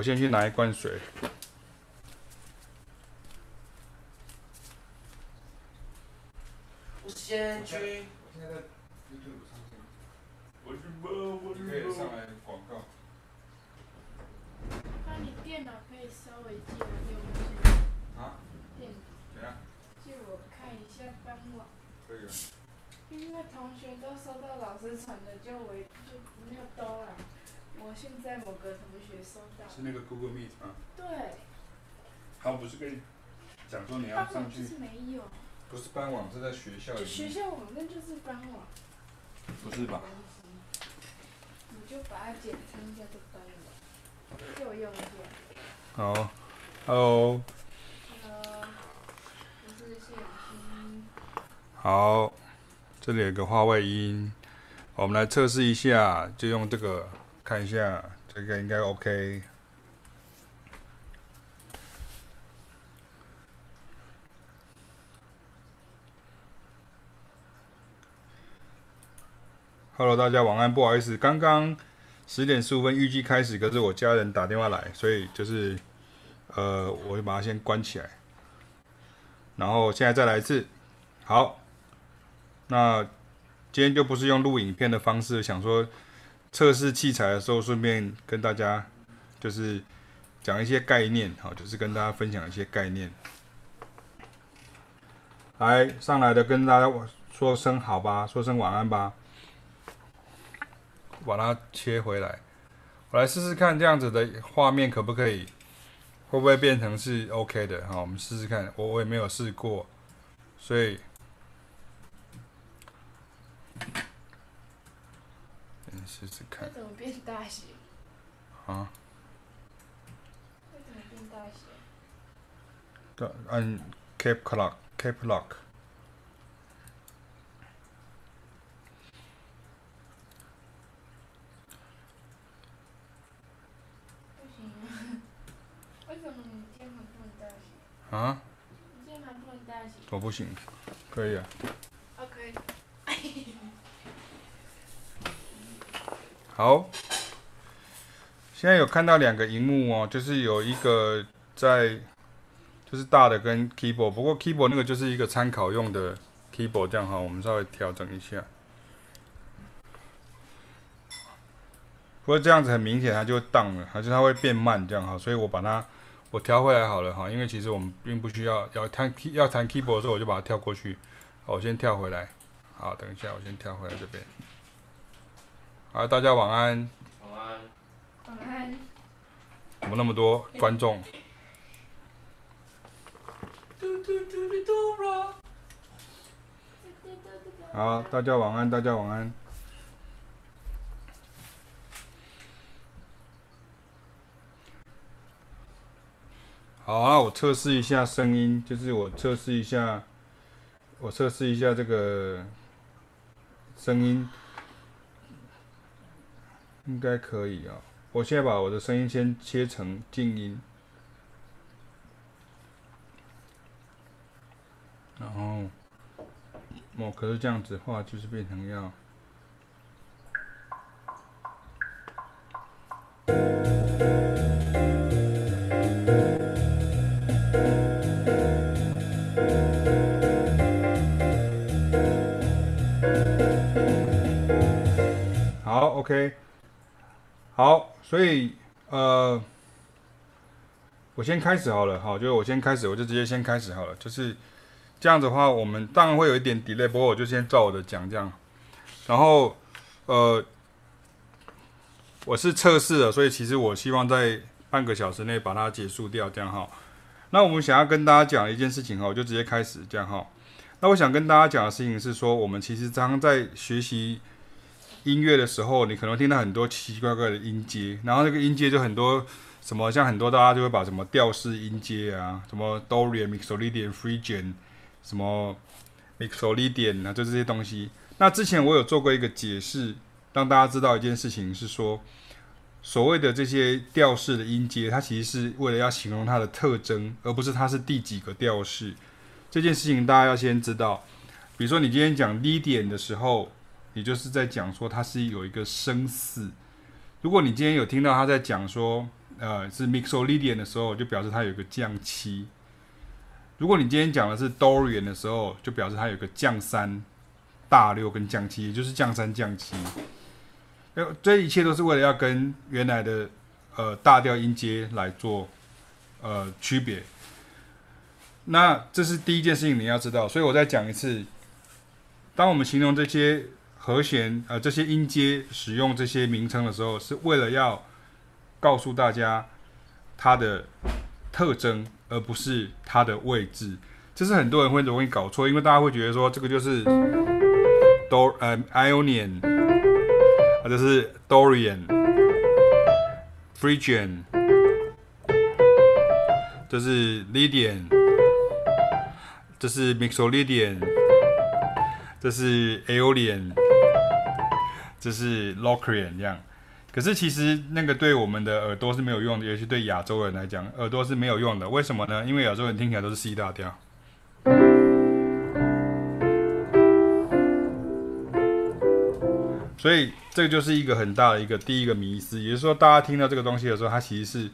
我先去拿一罐水。我先去。现在在 YouTube 上线。我是播，我是播。你可以上来广告。那你电脑可以稍微借我用一下。啊？电脑。怎样？借我看一下官网。可以啊。因为同学都收到老师传的，就我就没有兜了。我现在某个同学收到。是那个 Google Meet 吗？对。他不是跟你讲说你要上去？是没有。不是班网，是在学校里面。学校网站就是班网。不是吧？你就把它简称叫做班网，借我用一下。好，Hello。Hello。我是谢欣。好，这里有个话外音，我们来测试一下，就用这个看一下，这个应该 OK。Hello，大家晚安。不好意思，刚刚十点十五分预计开始，可是我家人打电话来，所以就是呃，我就把它先关起来，然后现在再来一次。好，那今天就不是用录影片的方式，想说测试器材的时候，顺便跟大家就是讲一些概念，好，就是跟大家分享一些概念。来，上来的跟大家说声好吧，说声晚安吧。把它切回来，我来试试看这样子的画面可不可以，会不会变成是 OK 的？好，我们试试看。我我也没有试过，所以，嗯，试试看。怎么变大写？啊？为什么变大写？对，按 Caps Lock，Caps Lock。啊？我不行，可以啊。OK。好，现在有看到两个荧幕哦，就是有一个在，就是大的跟 keyboard，不过 keyboard 那个就是一个参考用的 keyboard，这样哈，我们稍微调整一下。不过这样子很明显，它就 down 了，而且它会变慢这样哈，所以我把它。我调回来好了哈，因为其实我们并不需要要弹要弹 keyboard 的时候，我就把它跳过去。好，我先跳回来。好，等一下，我先跳回来这边。好，大家晚安。晚安。晚安。怎么那么多观众？好，大家晚安，大家晚安。好啊，我测试一下声音，就是我测试一下，我测试一下这个声音，应该可以啊。我现在把我的声音先切成静音，然后，哦，可是这样子的话，就是变成要。OK，好，所以呃，我先开始好了，好，就是我先开始，我就直接先开始好了，就是这样子的话，我们当然会有一点 delay，不过我就先照我的讲这样，然后呃，我是测试的，所以其实我希望在半个小时内把它结束掉，这样哈。那我们想要跟大家讲一件事情哈，我就直接开始这样哈。那我想跟大家讲的事情是说，我们其实常常在学习。音乐的时候，你可能听到很多奇奇怪怪的音阶，然后那个音阶就很多什么，像很多大家就会把什么调式音阶啊，什么 Dorian、Mixolydian、Phrygian，什么 Mixolydian 啊，就这些东西。那之前我有做过一个解释，让大家知道一件事情是说，所谓的这些调式的音阶，它其实是为了要形容它的特征，而不是它是第几个调式。这件事情大家要先知道。比如说你今天讲 Lydian 的时候。也就是在讲说它是有一个声似。如果你今天有听到他在讲说，呃是 Mixolydian 的时候，就表示它有一个降七。如果你今天讲的是 Dorian 的时候，就表示它有个降三、大六跟降七，也就是降三降七。呃，这一切都是为了要跟原来的呃大调音阶来做呃区别。那这是第一件事情你要知道，所以我再讲一次，当我们形容这些和弦呃这些音阶使用这些名称的时候，是为了要告诉大家它的特征。而不是它的位置，这是很多人会容易搞错，因为大家会觉得说这个就是 Dor 呃 Ionian，或者是 Dorian、Phrygian，这是 Lydian，这是 Mixolydian，这是 Aeolian，这是 Locrian 这样。可是其实那个对我们的耳朵是没有用的，尤其对亚洲人来讲，耳朵是没有用的。为什么呢？因为亚洲人听起来都是 C 大调，所以这就是一个很大的一个第一个迷思，也就是说，大家听到这个东西的时候，它其实是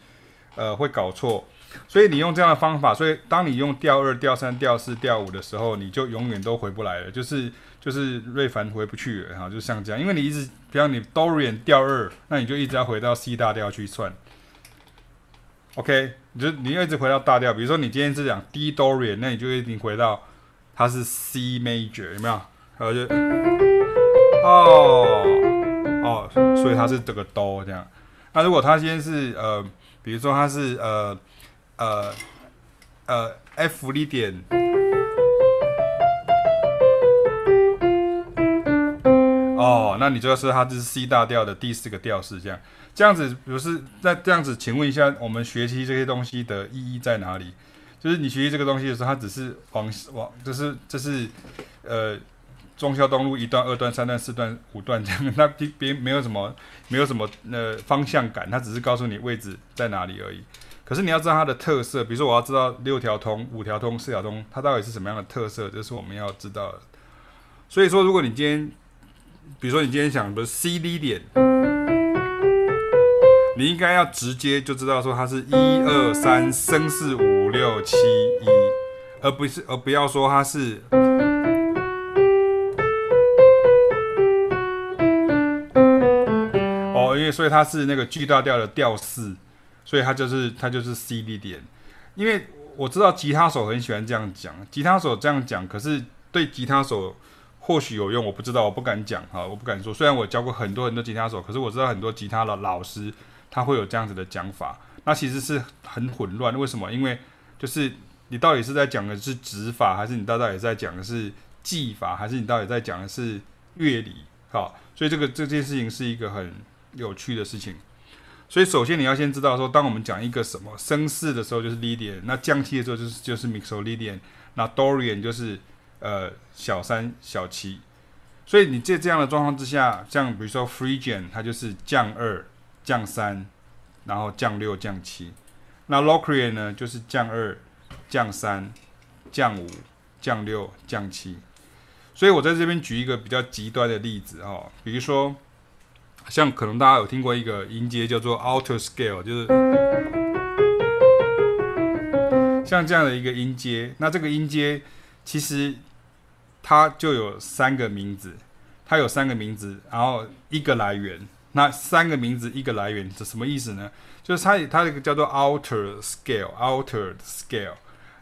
呃会搞错。所以你用这样的方法，所以当你用调二、调三、调四、调五的时候，你就永远都回不来了，就是。就是瑞凡回不去了哈，就像这样，因为你一直，比方你 Dorian 调二，那你就一直要回到 C 大调去算。OK，你就你一直回到大调，比如说你今天是讲 D Dorian，那你就一定回到它是 C major，有没有？然后就哦哦，所以它是这个哆这样。那如果它今天是呃，比如说它是呃呃呃 F 一点。哦，那你就要说它这是 C 大调的第四个调式，这样这样子，比如是那这样子，请问一下，我们学习这些东西的意义在哪里？就是你学习这个东西的时候，它只是往往，就是这是呃中孝东路一段、二段、三段、四段、五段这样，那并没有什么没有什么呃方向感，它只是告诉你位置在哪里而已。可是你要知道它的特色，比如说我要知道六条通、五条通、四条通，它到底是什么样的特色，这是我们要知道的。所以说，如果你今天比如说，你今天想的是 C D 点，你应该要直接就知道说它是一二三升四五六七一，而不是而不要说它是哦，因为所以它是那个 G 大调的调四，所以它就是它就是 C D 点。因为我知道吉他手很喜欢这样讲，吉他手这样讲，可是对吉他手。或许有用，我不知道，我不敢讲哈，我不敢说。虽然我教过很多很多吉他手，可是我知道很多吉他的老师他会有这样子的讲法，那其实是很混乱。为什么？因为就是你到底是在讲的是指法，还是你到底在讲的是技法，还是你到底在讲的是乐理？好，所以这个这件事情是一个很有趣的事情。所以首先你要先知道说，当我们讲一个什么升四的时候就是 Lydian，那降七的时候就是就是 Mixolydian，那 Dorian 就是。呃，小三、小七，所以你在这样的状况之下，像比如说 Phrygian，它就是降二、降三，然后降六、降七。那 Locrian 呢，就是降二、降三、降五、降六、降七。所以我在这边举一个比较极端的例子哦，比如说，像可能大家有听过一个音阶叫做 Alto Scale，就是像这样的一个音阶。那这个音阶其实。它就有三个名字，它有三个名字，然后一个来源。那三个名字一个来源是什么意思呢？就是它它这个叫做 alter scale，alter scale，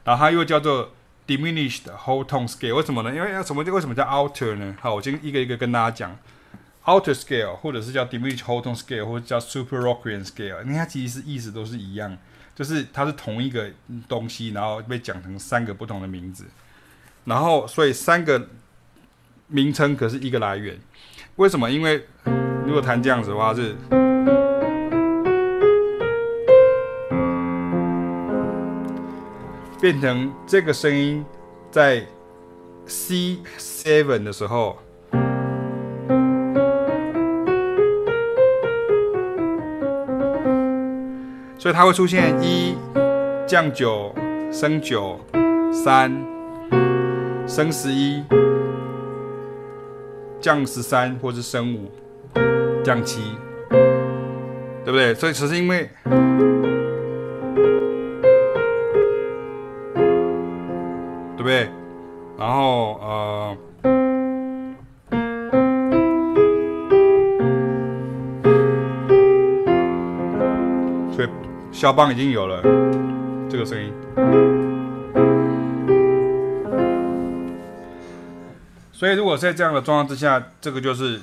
然后它又叫做 diminished whole tone scale。为什么呢？因为要什么？为什么叫 alter 呢？好，我先一个一个跟大家讲 Outer scale 或者是叫 diminished whole tone scale，或者叫 super Locrian scale。你看它其实意思都是一样，就是它是同一个东西，然后被讲成三个不同的名字。然后，所以三个名称可是一个来源。为什么？因为如果弹这样子的话，是变成这个声音在 C seven 的时候，所以它会出现一降九升九三。升十一，降十三，或是升五，降七。对不对？所以只是因为，肖邦已经有了这个声音。所以如果在这样的状况之下，这个就是。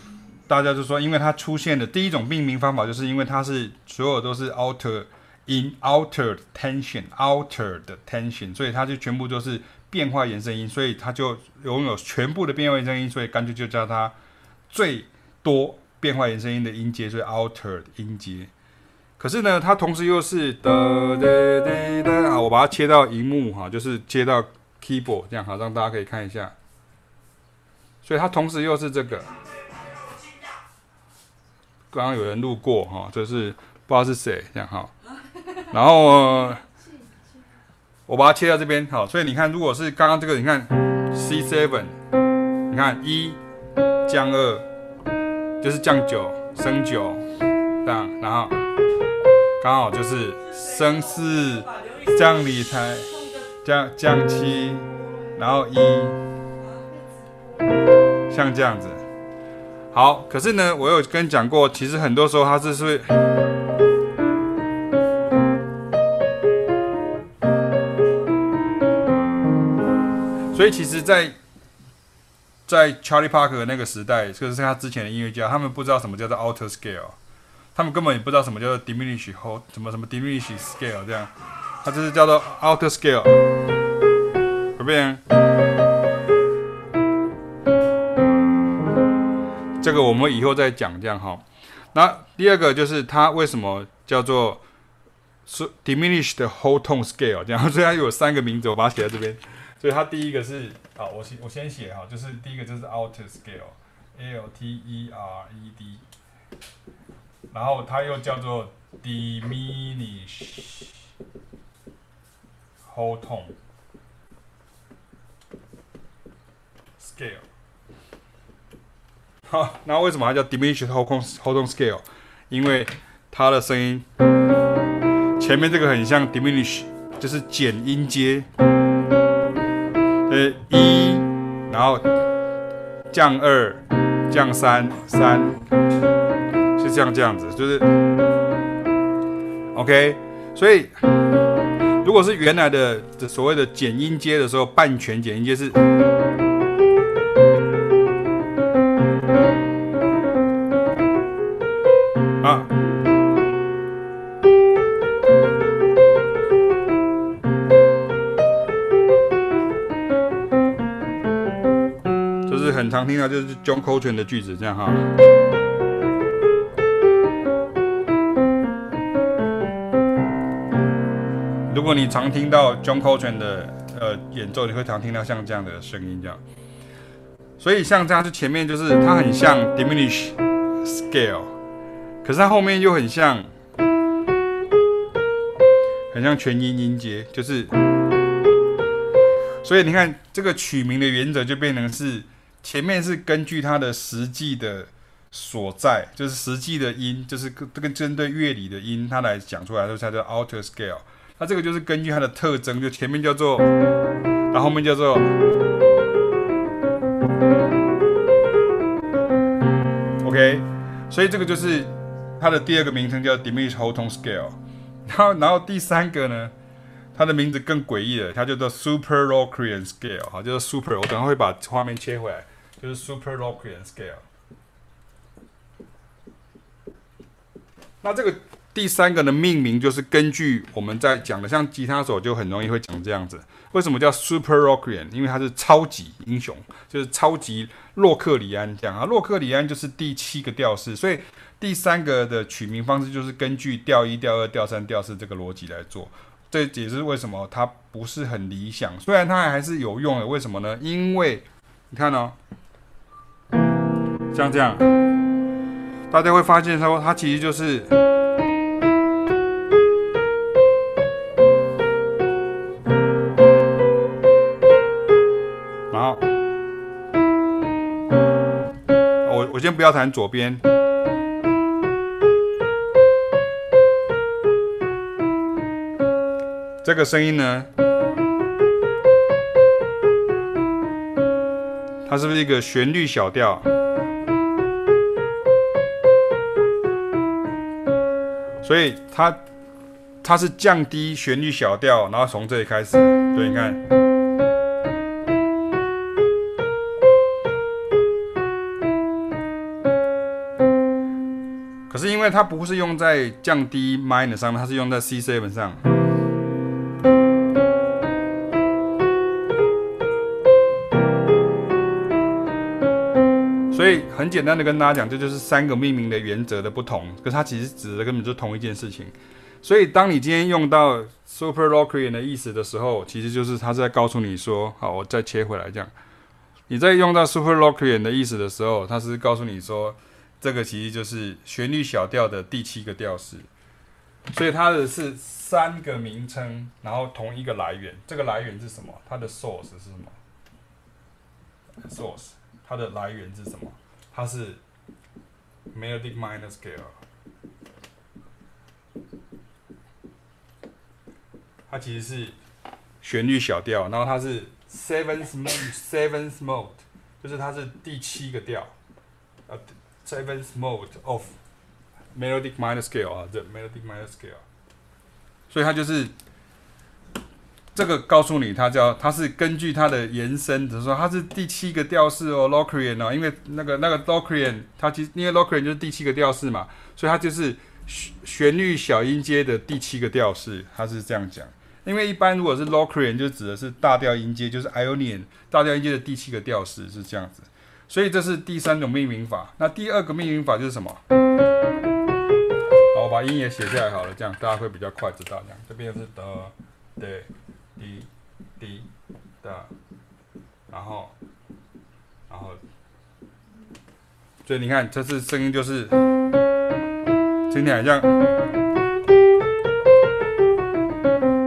大家就说，因为它出现的第一种命名方法，就是因为它是所有都是 alter in altered tension altered tension，所以它就全部都是变化延伸音，所以它就拥有全部的变化延伸音，所以干脆就叫它最多变化延伸音的音阶，所以 altered 音阶。可是呢，它同时又是的的的的啊，我把它切到荧幕哈，就是切到 keyboard 这样好，让大家可以看一下。所以它同时又是这个。刚刚有人路过哈，就是不知道是谁这样哈，然后、我把它切到这边好，所以你看，如果是刚刚这个，你看 C seven，你看一降二就是降九升九这样，然后刚好就是升四降理台降降七，然后一像这样子。好，可是呢，我有跟你讲过，其实很多时候它是是，所以其实在，在 Charlie Parker 那个时代，就是他之前的音乐家，他们不知道什么叫做 alter scale，他们根本也不知道什么叫做 diminish whole 什么什么 diminish scale 这样，它就是叫做 alter scale，可不可以？这个我们以后再讲，这样哈。那第二个就是它为什么叫做是 diminished whole tone scale 这样，所以它有三个名字，我把它写在这边。所以它第一个是啊，我先我先写哈，就是第一个就是 alter scale，A L T E R E D，然后它又叫做 diminish whole tone scale。好，那为什么它叫 diminished whole tone scale？因为它的声音前面这个很像 diminish，就是减音阶，呃一，然后降二，降三，三，像这样子，就是 OK。所以如果是原来的所谓的减音阶的时候，半全减音阶是。啊，就是很常听到，就是 John Coltrane 的句子这样哈。如果你常听到 John Coltrane 的呃演奏，你会常听到像这样的声音这样。所以像这样，就前面就是它很像 diminish scale。可是它后面又很像，很像全音音阶，就是，所以你看这个取名的原则就变成是前面是根据它的实际的所在，就是实际的音，就是这个针对乐理的音，它来讲出来，所以它叫 alter scale。那这个就是根据它的特征，就前面叫做，然后后面叫做，OK，所以这个就是。它的第二个名称叫 diminished whole tone scale，然后然后第三个呢，它的名字更诡异了，它叫做 super Locrian scale，好，就是 super，我等会会把画面切回来，就是 super Locrian scale。那这个第三个的命名就是根据我们在讲的，像吉他手就很容易会讲这样子。为什么叫 super Locrian？因为它是超级英雄，就是超级洛克里安这样啊。洛克里安就是第七个调式，所以。第三个的取名方式就是根据调一、调二、调三、调四这个逻辑来做，这也是为什么它不是很理想。虽然它还是有用的，为什么呢？因为你看哦，像这样，大家会发现说它其实就是，首先不要弹左边这个声音呢，它是不是一个旋律小调？所以它它是降低旋律小调，然后从这里开始，对你看。它不是用在降低 minor 上面，它是用在 C7 上。所以很简单的跟大家讲，这就是三个命名的原则的不同。可是它其实指的根本就同一件事情。所以当你今天用到 super Locrian 的意思的时候，其实就是它是在告诉你说，好，我再切回来这样。你在用到 super Locrian 的意思的时候，它是告诉你说，这个其实就是旋律小调的第七个调式。所以它的是三个名称，然后同一个来源。这个来源是什么？它的 source 是什么？source。它的来源是什么？它是 melodic minor scale，它其实是旋律小调，然后它是 seventh mode seventh mode，就是它是第七个调，呃，seventh mode of melodic minor scale 啊，这 melodic minor scale，所以它就是。这个告诉你，它叫它是根据它的延伸，就是说它是第七个调式哦，Locrian 哦，因为那个那个 Locrian 它其实因为 Locrian 就是第七个调式嘛，所以它就是旋旋律小音阶的第七个调式，它是这样讲。因为一般如果是 Locrian 就指的是大调音阶，就是 Ionian 大调音阶的第七个调式是这样子，所以这是第三种命名法。那第二个命名法就是什么？好，我把音也写下来好了，这样大家会比较快知道。这样这边是的，对。滴滴的，然后，然后，所以你看，这次声音就是听起来像，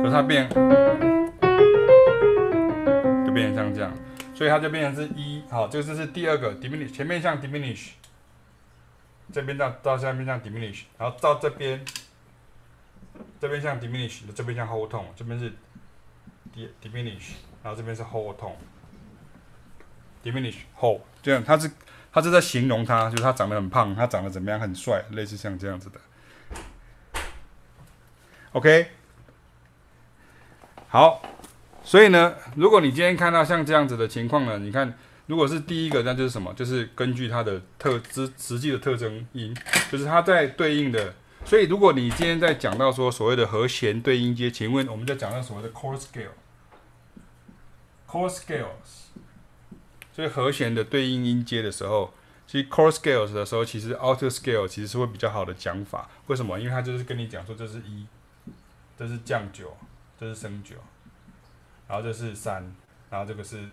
可是它变，就变成像这样，所以它就变成是一，好，这个就是第二个 diminish，前面像 diminish，这边到到下面像 diminish，然后到这边，这边像 diminish，这边像 hole tone，这边是。diminish，然后这边是 hole tone，diminish whole，这样他是他是在形容他，就是他长得很胖，他长得怎么样，很帅，类似像这样子的。OK，好，所以呢，如果你今天看到像这样子的情况呢，你看，如果是第一个，那就是什么？就是根据它的特实实际的特征音，就是它在对应的。所以如果你今天在讲到说所谓的和弦对音阶，请问我们在讲到所谓的 chord scale。chord scales，所以和弦的对应音阶的时候，其实 chord scales 的时候，其实 alto scale 其实是会比较好的讲法。为什么？因为它就是跟你讲说，这是一，这是降九，这是升九，然后这是三，然后这个是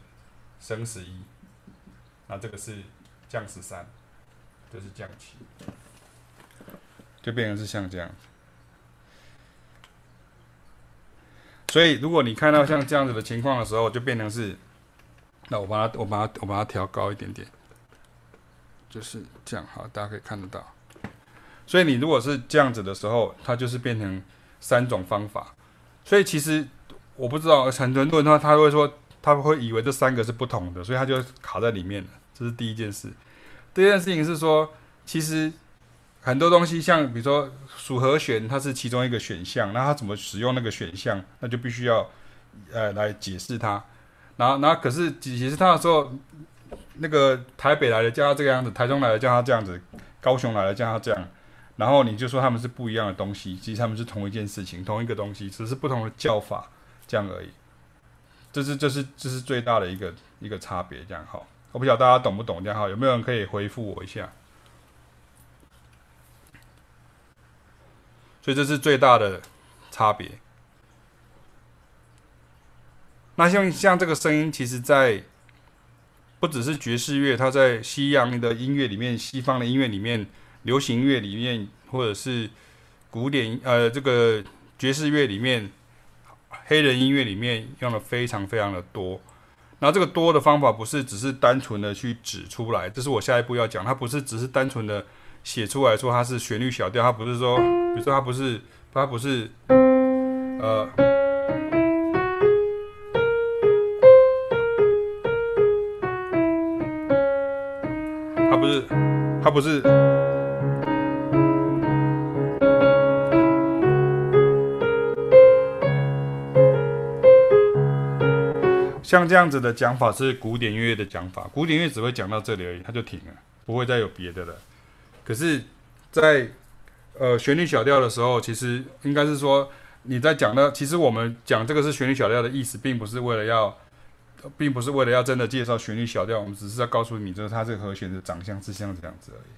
升十一，然后这个是降十三，这是降七，就变成是像这样。所以，如果你看到像这样子的情况的时候，就变成是，那我把它，我把它，我把它调高一点点，就是这样，好，大家可以看得到。所以你如果是这样子的时候，它就是变成三种方法。所以其实我不知道很多人的话，他会说，他会以为这三个是不同的，所以他就卡在里面了。这是第一件事。第二件事情是说，其实。很多东西，像比如说属和弦，它是其中一个选项，那它怎么使用那个选项，那就必须要呃来解释它。然后，然后可是解释它的时候，那个台北来的叫它这个样子，台中来的叫它这样子，高雄来的叫它这样。然后你就说他们是不一样的东西，其实他们是同一件事情，同一个东西，只是不同的叫法这样而已。这是这是这是最大的一个一个差别，这样好。我不晓得大家懂不懂这样好，有没有人可以回复我一下？所以这是最大的差别。那像像这个声音，其实，在不只是爵士乐，它在西洋的音乐里面、西方的音乐里面、流行乐里面，或者是古典呃这个爵士乐里面、黑人音乐里面用的非常非常的多，然后这个多的方法不是只是单纯的去指出来，这是我下一步要讲，它不是只是单纯的写出来说它是旋律小调，它不是说，比如说它不是它不是，呃，它不是它不是。像这样子的讲法是古典音乐的讲法，古典音乐只会讲到这里而已，它就停了，不会再有别的了。可是，在呃旋律小调的时候，其实应该是说你在讲的，其实我们讲这个是旋律小调的意思，并不是为了要，并不是为了要真的介绍旋律小调，我们只是在告诉你，就是它这个和弦的长相是像这样子而已。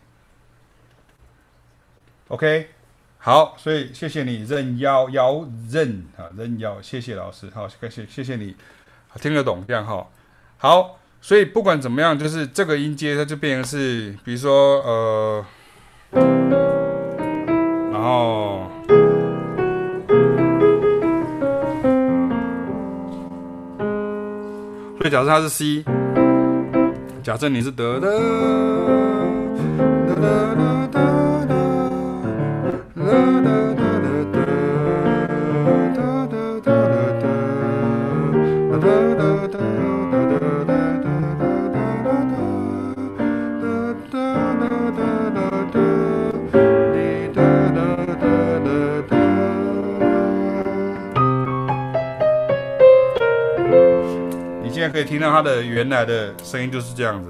OK，好，所以谢谢你任幺幺任啊任幺，谢谢老师，好，感谢谢谢你。听得懂这样哈，好，所以不管怎么样，就是这个音阶它就变成是，比如说呃，然后，所以假设它是 C，假设你是得的。可以听到它的原来的声音就是这样子，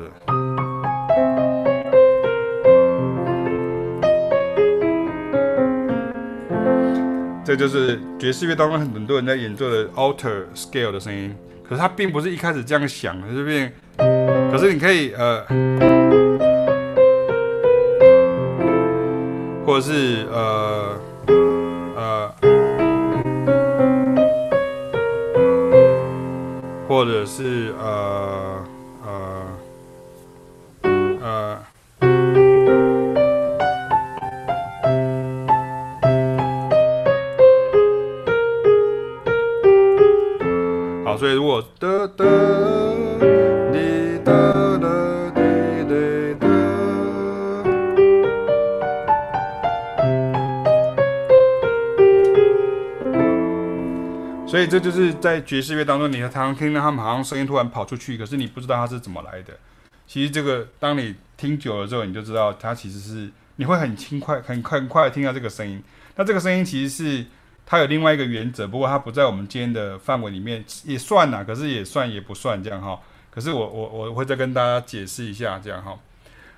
这就是爵士乐当中很多人在演奏的 alter scale 的声音。可是它并不是一开始这样响的，这边，可是你可以呃，或者是呃。或者是呃呃呃，好，所以如果的的。以这就是在爵士乐当中，你常常听到他们好像声音突然跑出去，可是你不知道它是怎么来的。其实这个当你听久了之后，你就知道它其实是你会很轻快、很快、很快的听到这个声音。那这个声音其实是它有另外一个原则，不过它不在我们今天的范围里面，也算呐，可是也算也不算这样哈。可是我我我会再跟大家解释一下这样哈。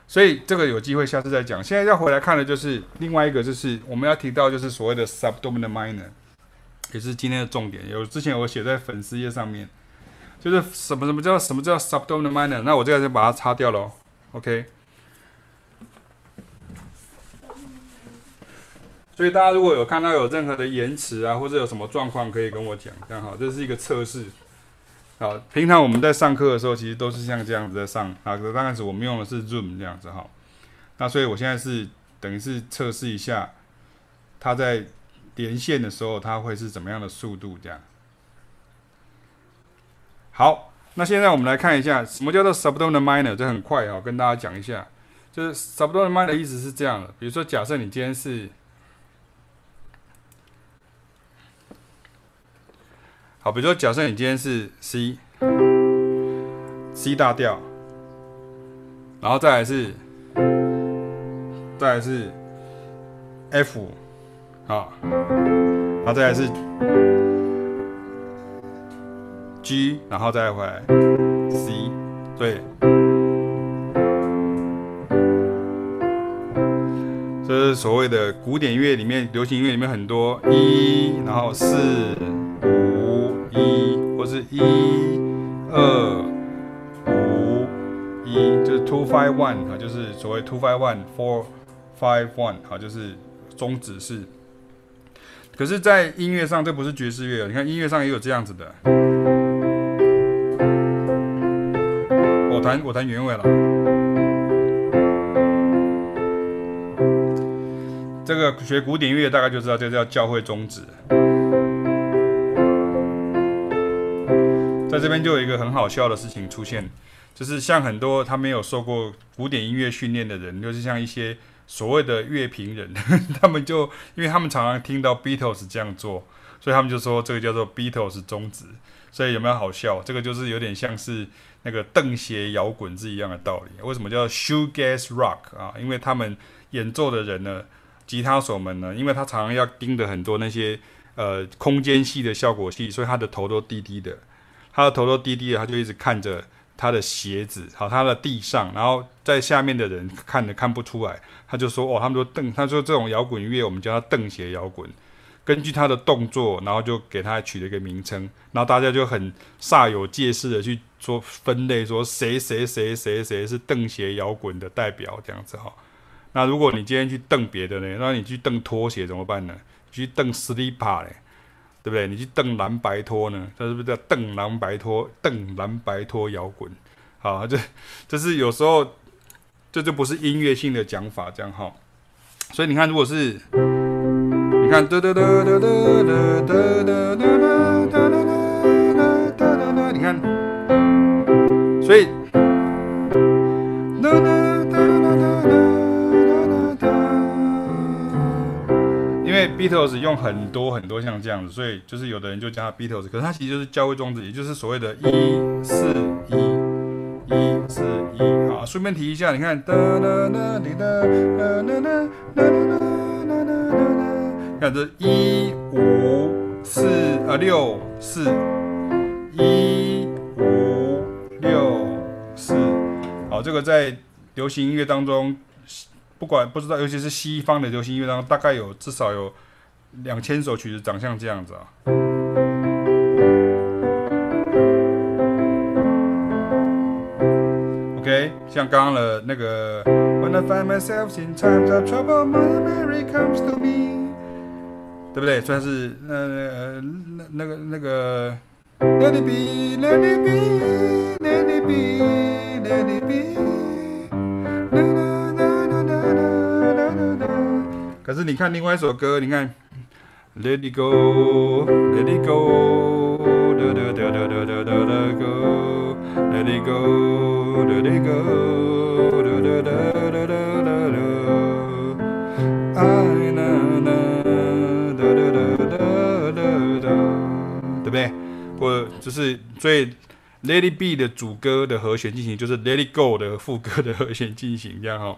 所以这个有机会下次再讲。现在要回来看的就是另外一个，就是我们要提到就是所谓的 subdominant minor。也是今天的重点。有之前我写在粉丝页上面，就是什么什么叫什么叫 subdominant minor。那我这个就把它擦掉了。OK。所以大家如果有看到有任何的延迟啊，或者有什么状况，可以跟我讲。这样好，这是一个测试。好，平常我们在上课的时候，其实都是像这样子在上。啊，刚开始我们用的是 Zoom 这样子哈。那所以我现在是等于是测试一下，它在。连线的时候，它会是怎么样的速度？这样。好，那现在我们来看一下，什么叫做 subdominant minor？这很快哦，跟大家讲一下。就是 subdominant minor 的意思是这样的，比如说，假设你今天是，好，比如说，假设你今天是 C，C 大调，然后再来是，再来是 F。好，然后再来是 G，然后再回来 C，对，这是所谓的古典音乐里面、流行音乐里面很多一，然后四五一，或是一二五一，就是 two five one 啊，就是所谓 two five one four five one 好，就是终止式。可是，在音乐上，这不是爵士乐。你看，音乐上也有这样子的。我弹，我弹原位了。这个学古典音乐大概就知道，这叫教会终止。在这边就有一个很好笑的事情出现，就是像很多他没有受过古典音乐训练的人，就是像一些。所谓的乐评人，他们就因为他们常常听到 Beatles 这样做，所以他们就说这个叫做 Beatles 终止。所以有没有好笑？这个就是有点像是那个瞪鞋摇滚是一样的道理。为什么叫 shoegaze rock 啊？因为他们演奏的人呢，吉他手们呢，因为他常常要盯着很多那些呃空间系的效果器，所以他的头都低低的，他的头都低低的，他就一直看着他的鞋子，好，他的地上，然后在下面的人看的看不出来，他就说哦，他们说邓，他说这种摇滚乐我们叫它瞪鞋摇滚。根据他的动作，然后就给他取了一个名称，然后大家就很煞有介事的去做分类，说谁谁谁谁谁是瞪鞋摇滚的代表这样子哈。那如果你今天去瞪别的呢？那你去瞪拖鞋怎么办呢？去瞪 slipper 嘞，对不对？你去瞪蓝白拖呢？他是不是叫瞪蓝白拖？瞪蓝白拖摇滚？好，这这是有时候这就不是音乐性的讲法，这样哈。所以你看，如果是。你看，哒哒哒哒哒哒哒哒哒哒哒哒哒哒，你看，所以，Beatles 用很多很多像这样子，所以就是有的人就叫它 Beatles，可是它其实就是教会装置，也就是所谓的一四一一四一。好，顺便提一下，你看哒哒哒滴哒哒哒哒哒哒哒哒哒哒哒，看这一五四啊六四一五六四。好，这个在流行音乐当中。不管不知道，尤其是西方的流行音乐当中，大概有至少有两千首曲子长像这样子啊。OK，像刚刚的那个。When I find myself in times of trouble, Mother Mary comes to me. 对不对？算是那呃那那个那个。Let it be, let it be, let it be, let it be。可是你看另外一首歌，你看。Let it go, let it go, let it go, let it go, let it go。对，或就是所以，Let It Be 的主歌的和弦进行，就是 Let It Go 的副歌的和弦进行，这样哈。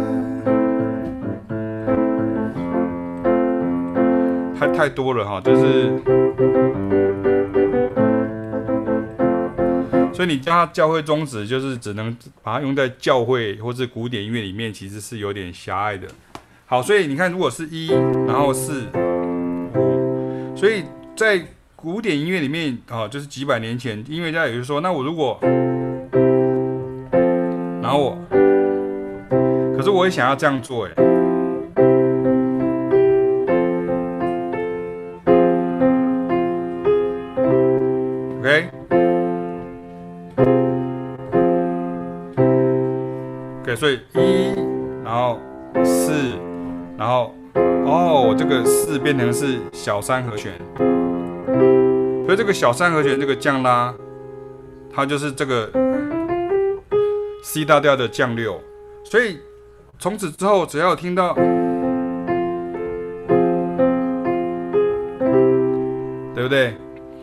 太太多了哈，就是，所以你叫它教会宗旨，就是只能把它用在教会或是古典音乐里面，其实是有点狭隘的。好，所以你看，如果是一，然后四五，所以在。古典音乐里面啊，就是几百年前，音乐家也就是说，那我如果，然后我，可是我也想要这样做，哎，OK，OK，所以一，然后四，然后哦，这个四变成是小三和弦。所以这个小三和弦这个降拉，它就是这个 C 大调的降六。所以从此之后，只要听到，对不对？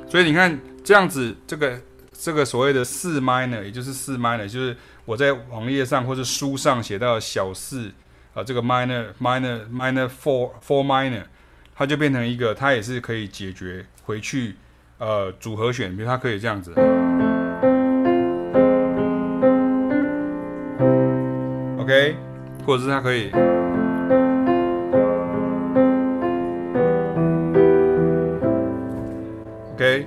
所以你看这样子，这个这个所谓的四 minor，也就是四 minor，就是我在网页上或者书上写到小四啊，这个 minor minor minor four four minor，它就变成一个，它也是可以解决回去。呃，组合选，比如它可以这样子，OK，或者是它可以，OK，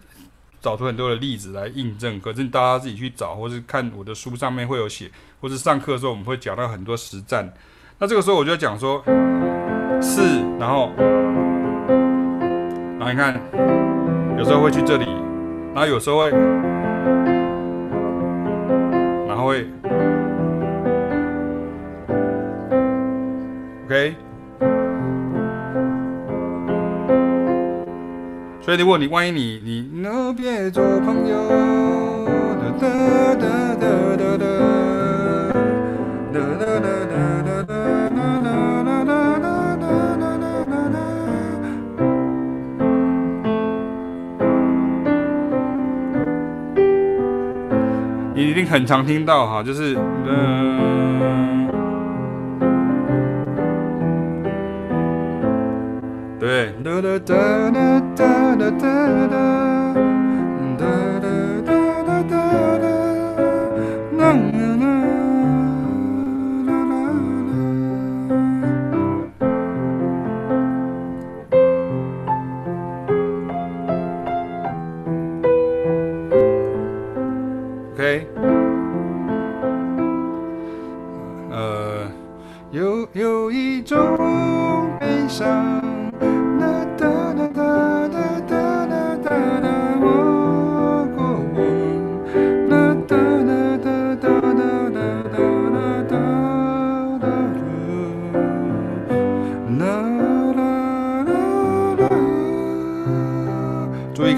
找出很多的例子来印证，可是大家自己去找，或是看我的书上面会有写，或是上课的时候我们会讲到很多实战。那这个时候我就讲说，是，然后，然后你看，有时候会去这里，然后有时候会，然后会。OK，所以如果你万一你你那别做朋友，哒哒哒哒哒哒，哒哒哒哒哒哒哒哒哒哒哒哒哒哒，你一定很常听到哈，就是对，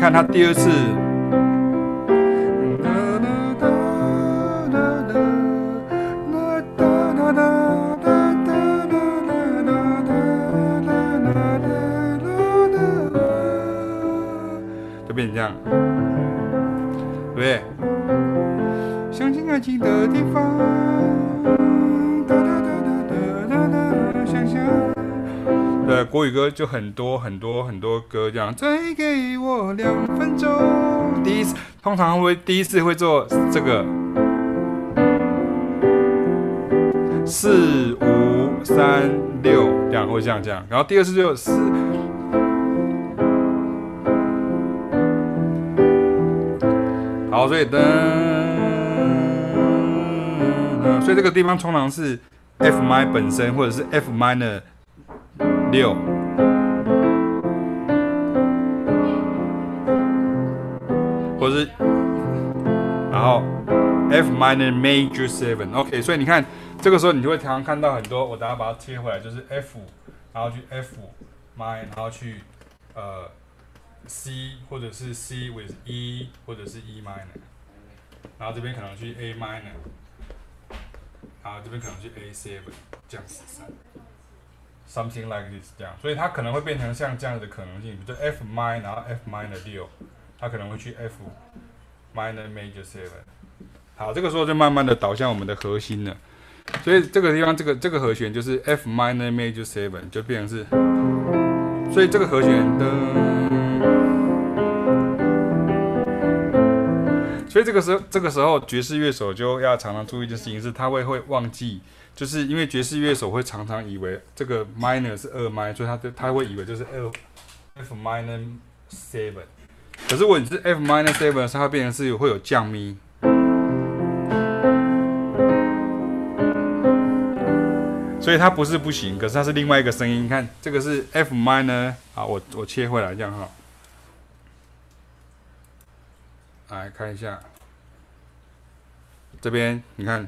看他第二次，就变成这样，对不对？相信爱情的地方。国语歌就很多很多很多歌这样。再给我两分钟。第一次通常会第一次会做这个四五三六这样会这样这样，然后第二次就四。好，所以噔，所以这个地方通常是 F m i 本身或者是 F minor。六，或是，然后 F minor major seven，OK，所以你看这个时候你就会常常看到很多，我等下把它切回来，就是 F，然后去 F minor，然后去呃 C 或者是 C with E 或者是 E minor，然后这边可能去 A minor，然后这边可能去 A seven，这样子三。Something like this，这样，所以它可能会变成像这样的可能性，比如说 F minor，然后 F minor 六，它可能会去 F minor major seven。好，这个时候就慢慢的导向我们的核心了。所以这个地方，这个这个和弦就是 F minor major seven，就变成是，所以这个和弦的，所以这个时候，这个时候爵士乐手就要常常注意一件事情，是他会会忘记。就是因为爵士乐手会常常以为这个 minor 是二 min，所以他就他会以为就是 F F minor seven。可是如果你是 F minor seven，它会变成是会有降咪，所以它不是不行，可是它是另外一个声音。你看这个是 F minor，好，我我切回来这样哈，来看一下这边，你看。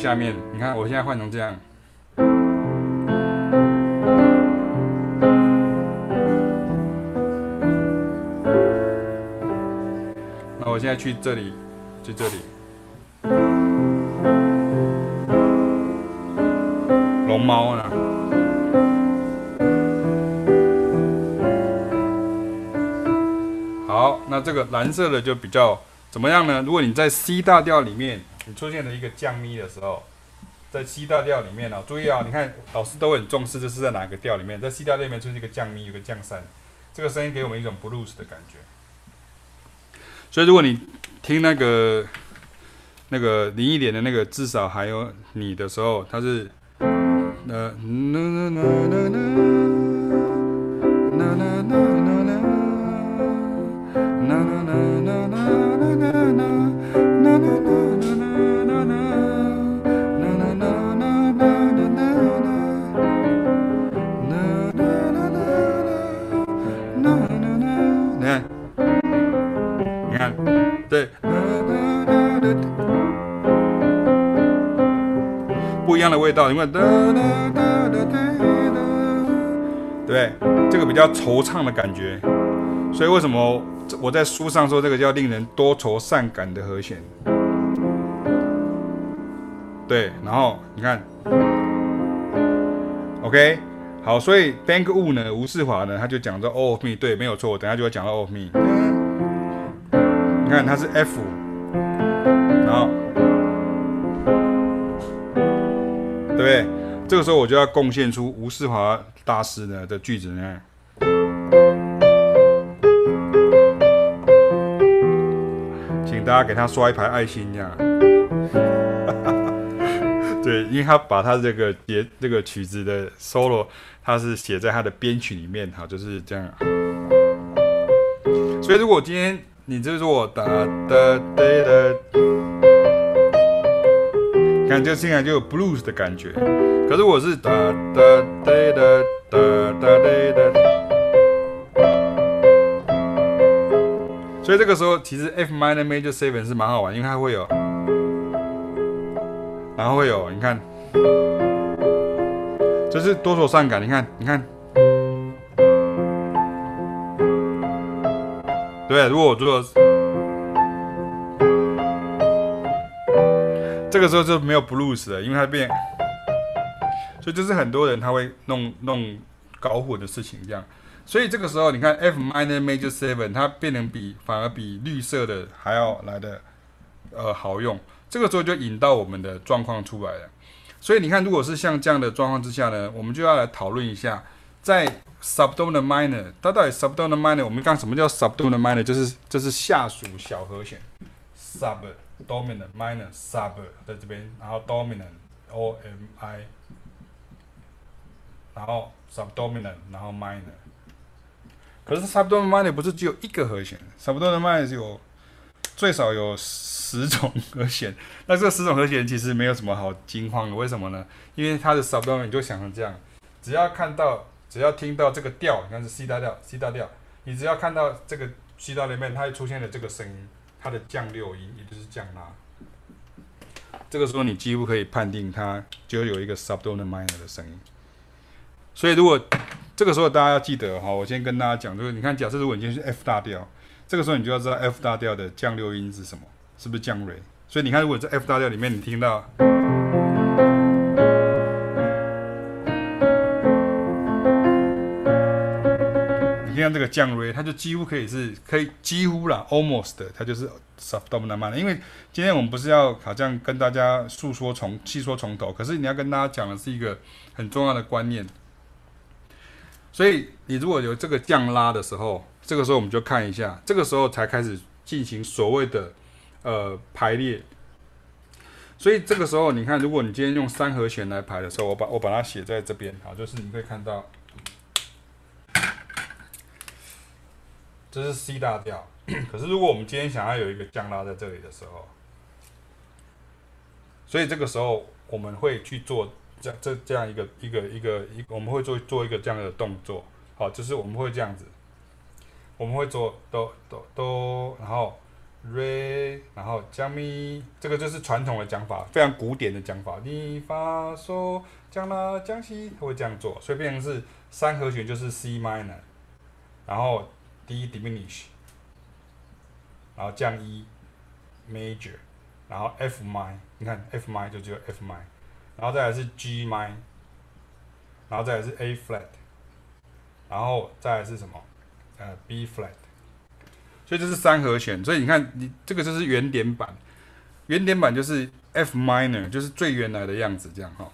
下面，你看，我现在换成这样。那我现在去这里，去这里。龙猫呢？好，那这个蓝色的就比较怎么样呢？如果你在 C 大调里面。出现了一个降咪的时候，在 C 大调里面呢、注意啊、你看老师都很重视这是在哪个调里面，在 C 大调里面出现一个降咪，有个降三，这个声音给我们一种 blues 的感觉。所以如果你听那个那个林忆莲的那个至少还有你的时候，它是呃。一样的味道，因为对，这个比较惆怅的感觉，所以为什么我在书上说这个叫令人多愁善感的和弦？对，然后你看，OK，好，所以 Bank Wu 呢，吴世华呢，他就讲说 All of Me，对，没有错，等下就会讲到 of Me。你看它是 F，然后，对不对？这个时候我就要贡献出吴世华大师呢的句子呢，请大家给他刷一排爱心，这样。对，因为他把他这个节这个曲子的 solo，他是写在他的编曲里面，哈，就是这样。所以如果今天。你就是我哒哒哒哒，感觉现在就有 blues 的感觉。可是我是哒哒哒哒哒哒哒，所以这个时候其实 F minor major seven 是蛮好玩，因为它会有，然后会有，你看，这是多愁善感，你看，你看。对，如果我做，这个时候就没有 blues 了，因为它变，所以就是很多人他会弄弄搞混的事情，这样。所以这个时候你看 F minor major seven，它变成比反而比绿色的还要来的呃好用。这个时候就引到我们的状况出来了。所以你看，如果是像这样的状况之下呢，我们就要来讨论一下，在 subdominant minor，它到底 subdominant minor？我们刚什么叫 subdominant minor？就是这是下属小和弦 sub Dominant minor sub 在这边，然后 dominant o m i，然后 subdominant，然后 minor。可是 subdominant minor 不是只有一个和弦，subdominant minor 是有最少有十种和弦。那这十种和弦其实没有什么好惊慌的，为什么呢？因为它的 subdominant 就想成这样，只要看到。只要听到这个调，你看是 C 大调，C 大调，你只要看到这个 C 大里面，它出现了这个声音，它的降六音也就是降拉。这个时候你几乎可以判定它就有一个 subdominant minor 的声音。所以如果这个时候大家要记得哈，我先跟大家讲，就是你看，假设如果你是 F 大调，这个时候你就要知道 F 大调的降六音是什么，是不是降蕊？所以你看，如果在 F 大调里面你听到。像这个降 re，它就几乎可以是可以几乎啦，almost，它就是 subdominant。因为今天我们不是要好像跟大家诉说从细说从头，可是你要跟大家讲的是一个很重要的观念。所以你如果有这个降拉的时候，这个时候我们就看一下，这个时候才开始进行所谓的呃排列。所以这个时候你看，如果你今天用三和弦来排的时候，我把我把它写在这边，好，就是你可以看到。这是 C 大调，可是如果我们今天想要有一个降拉在这里的时候，所以这个时候我们会去做这这这样一个一个一个一，我们会做做一个这样的动作，好，就是我们会这样子，我们会做哆哆哆，然后 re，然后降咪，这个就是传统的讲法，非常古典的讲法，你发嗦降拉降西，会这样做，所以变成是三和弦就是 C minor，然后。D diminish，然后降一 major，然后 F minor，你看 F minor 就只有 F minor，然后再来是 G minor，然后再来是 A flat，然后再来是什么？呃，B flat。所以这是三和弦，所以你看你这个就是原点版，原点版就是 F minor，就是最原来的样子这样哈。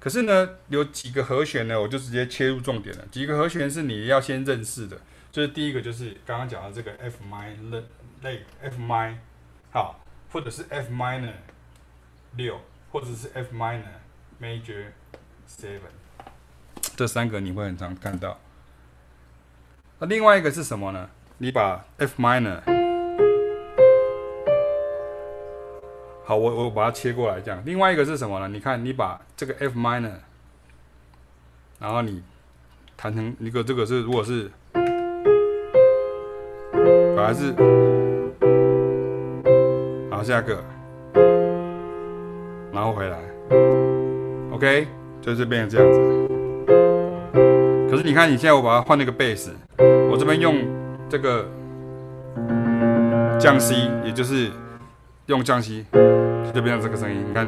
可是呢，有几个和弦呢，我就直接切入重点了。几个和弦是你要先认识的。就是第一个，就是刚刚讲的这个 F minor 类 F minor 好，或者是 F minor 六，或者是 F minor major seven，这三个你会很常看到。那另外一个是什么呢？你把 F minor，好，我我把它切过来这样。另外一个是什么呢？你看，你把这个 F minor，然后你弹成一个这个是如果是，还是，好，下个，然后回来，OK，就是变成这样子。可是你看，你现在我把它换那个贝斯，我这边用。这个降 C，也就是用降 C，就变成这个声音。你看，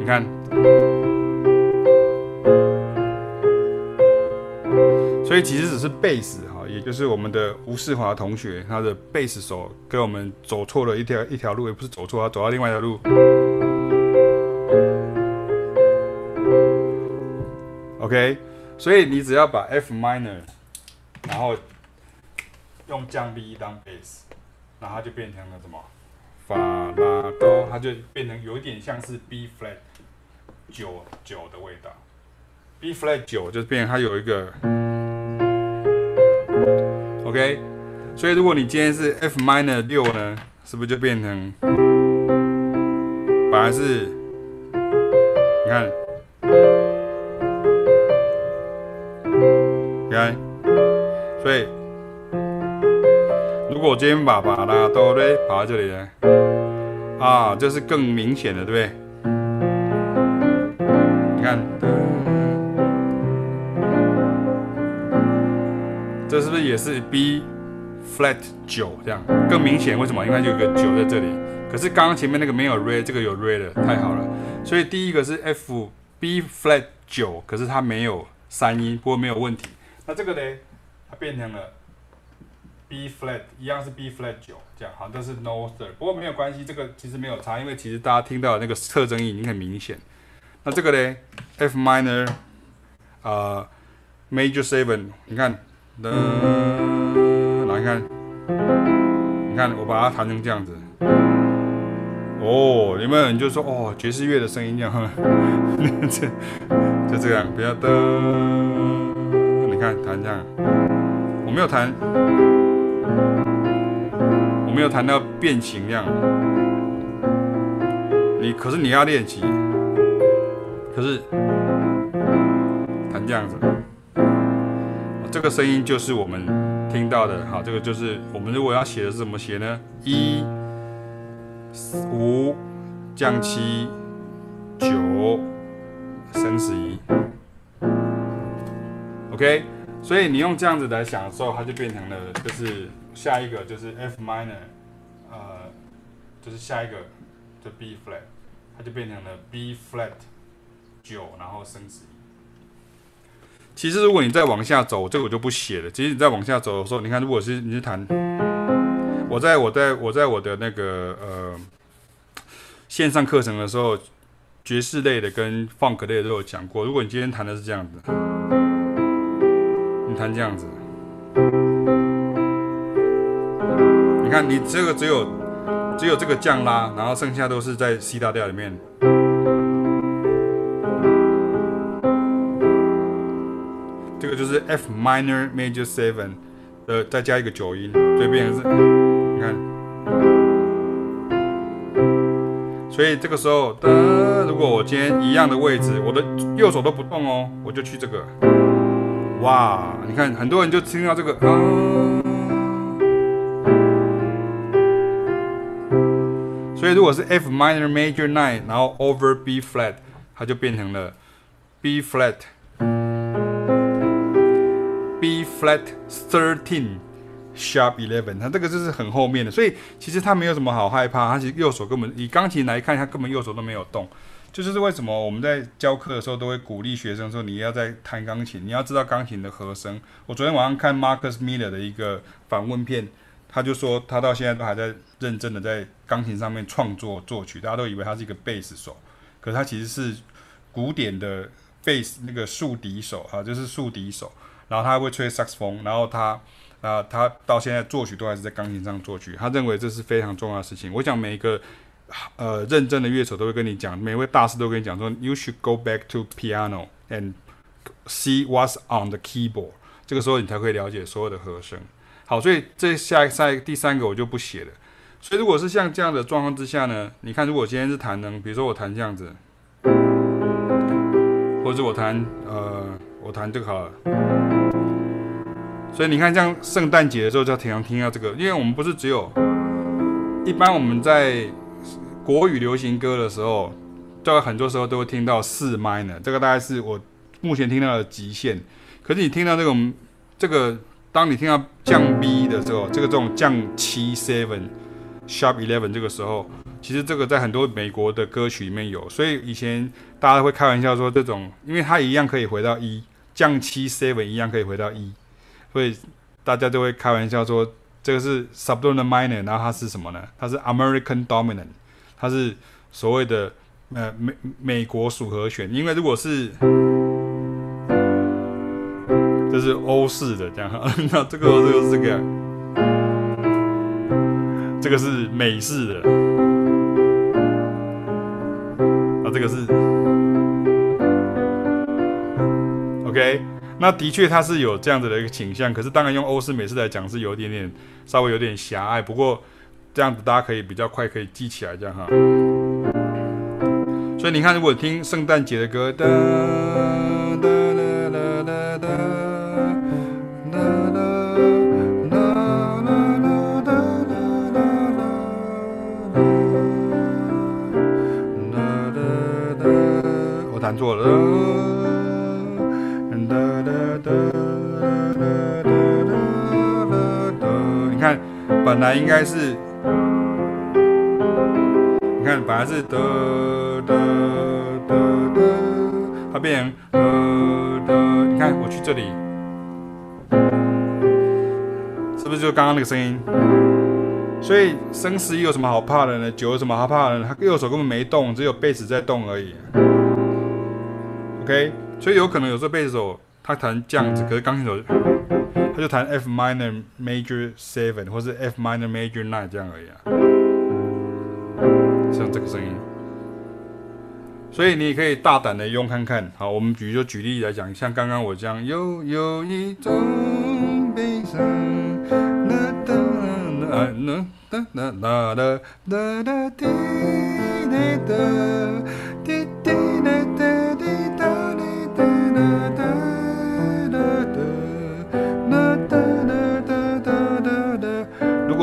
你看，所以其实只是贝斯哈，也就是我们的吴世华同学，他的贝斯手跟我们走错了一条一条路，也不是走错，他走到另外一条路。OK。所以你只要把 F minor，然后用降 B 当 bass，然后它就变成了什么？法拉多，它就变成有点像是 B flat 九九的味道。B flat 九就变成它有一个 OK。所以如果你今天是 F minor 六呢，是不是就变成本来是？你看。你看所以如果我今天把把拉哆来跑到这里来，啊，这是更明显的，对不对？你看，这是不是也是 B flat 九这样更明显？为什么？因为有个九在这里。可是刚刚前面那个没有 re，这个有 re 的，太好了。所以第一个是 F B flat 九，可是它没有三音，不过没有问题。那这个呢，它变成了 B flat，一样是 B flat 九，这样好，这是 no sir 不过没有关系，这个其实没有差，因为其实大家听到的那个特征已经很明显。那这个呢，F minor，呃，major seven，你看，噔，来看，你看我把它弹成这样子，哦，有没有人就说哦，爵士乐的声音这样，就这样，不要噔。你看弹这样，我没有弹，我没有弹到变形这样。你可是你要练习，可是弹这样子，这个声音就是我们听到的。好，这个就是我们如果要写的是怎么写呢？一五降七九升十一，OK。所以你用这样子来想的时候，它就变成了，就是下一个就是 F minor，呃，就是下一个就 B flat，它就变成了 B flat 九，然后升十一。其实如果你再往下走，这个我就不写了。其实你再往下走的时候，你看，如果是你是弹，我在我在我在我的那个呃线上课程的时候，爵士类的跟 funk 类的都有讲过。如果你今天弹的是这样子。你弹这样子，你看，你这个只有只有这个降拉，然后剩下都是在 C 大调里面。这个就是 F minor major seven 的，再加一个九音，所以变成是，你看，所以这个时候，如果我今天一样的位置，我的右手都不动哦，我就去这个。哇，你看很多人就听到这个，啊，所以如果是 F minor major nine，然后 over B flat，它就变成了 B flat flat thirteen sharp eleven，它这个就是很后面的，所以其实它没有什么好害怕，它其实右手根本以钢琴来看，它根本右手都没有动。就是为什么我们在教课的时候都会鼓励学生说，你要在弹钢琴，你要知道钢琴的和声。我昨天晚上看 Marcus Miller 的一个访问片，他就说他到现在都还在认真的在钢琴上面创作作曲。大家都以为他是一个贝斯手，可是他其实是古典的贝斯那个竖笛手啊，就是竖笛手。然后他还会吹萨克斯风，然后他啊、他到现在作曲都还是在钢琴上作曲。他认为这是非常重要的事情。我想每一个呃认真的乐手都会跟你讲，每位大师都跟你讲说，You should go back to piano and see what's on the keyboard。这个时候你才会了解所有的和声。好，所以这下下第三个我就不写了。所以如果是像这样的状况之下呢，你看，如果今天是弹呢，比如说我弹这样子，或者我弹呃，我弹这个好了。所以你看，像圣诞节的时候就要经常听到这个，因为我们不是只有，一般我们在国语流行歌的时候，就很多时候都会听到四 minor，这个大概是我目前听到的极限。可是你听到这种这个。当你听到降 B 的时候，这个这种降七 seven sharp eleven 这个时候，其实这个在很多美国的歌曲里面有，所以以前大家会开玩笑说这种，因为它一样可以回到一，降七 seven 一样可以回到一，所以大家就会开玩笑说这个是 subdominant minor，然后它是什么呢？它是 American dominant，它是所谓的呃美美国属和弦，因为如果是这是欧式的这样，那这个这个是这个，这个是美式的，啊，这个是，OK，那的确它是有这样子的一个倾向，可是当然用欧式美式来讲是有一点点稍微有点狭隘，不过这样子大家可以比较快可以记起来这样哈。所以你看，如果听圣诞节的歌，哒哒哒哒哒哒。弹错了，本来应该是，你看，本来是的的的的，它变成的的，你看，我去这里，是不是就刚刚那个声音？所以生死有什么好怕的呢？酒有什么好怕的呢？他右手根本没动，只有贝斯在动而已。OK，所以有可能有时候贝斯手他弹这样子，可是钢琴手他就弹 F minor major seven 或是 F minor major nine 这样而已啊，像这个声音。所以你可以大胆的用看看。好，我们举就举例来讲，像刚刚我这样，有有一种悲伤，哒哒哒哒哒哒哒哒哒滴滴哒滴滴哒哒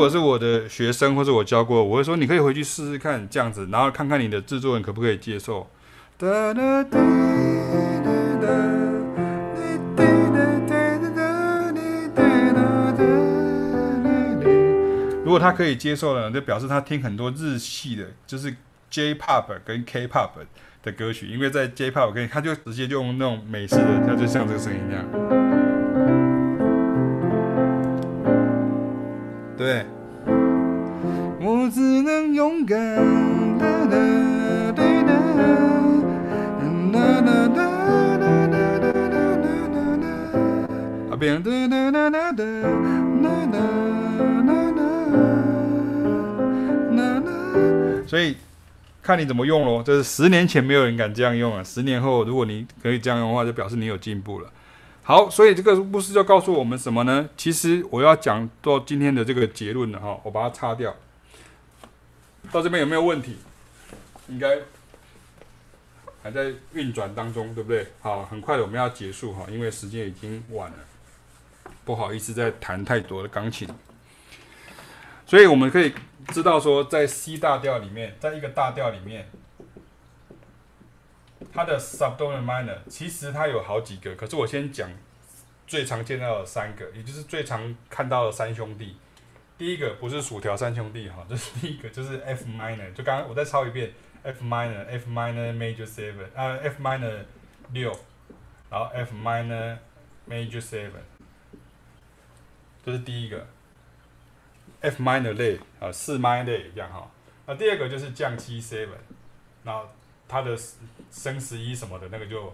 如果是我的学生或者我教过，我会说你可以回去试试看这样子，然后看看你的制作人可不可以接受。如果他可以接受了，就表示他听很多日系的，就是 J-pop 跟 K-pop 的歌曲，因为在 J-pop 跟他就直接就用那种美式的，他就像这个声音那样。对，我只能勇敢的的对的，哒哒哒哒哒哒哒哒，啊，变哒哒哒哒哒哒哒哒哒，所以看你怎么用喽。这是十年前没有人敢这样用啊，十年后如果你可以这样用的话，就表示你有进步了。好，所以这个故事就告诉我们什么呢？其实我要讲到今天的这个结论了哈，我把它擦掉。到这边有没有问题？应该还在运转当中，对不对？好，很快的我们要结束哈，因为时间已经晚了，不好意思再弹太多的钢琴。所以我们可以知道说，在 C 大调里面，在一个大调里面。它的 subdominant minor 其实它有好几个，可是我先讲最常见到的三个，也就是最常看到的三兄弟。第一个不是薯条三兄弟哈，这是第一个，就是 F minor。就刚刚我再抄一遍，F minor，F minor major seven，啊，F minor 六，然后 F minor major seven，这是第一个。F minor 类啊，四 minor 类一样哈。那第二个就是降七 seven，然后它的升十一什么的那个就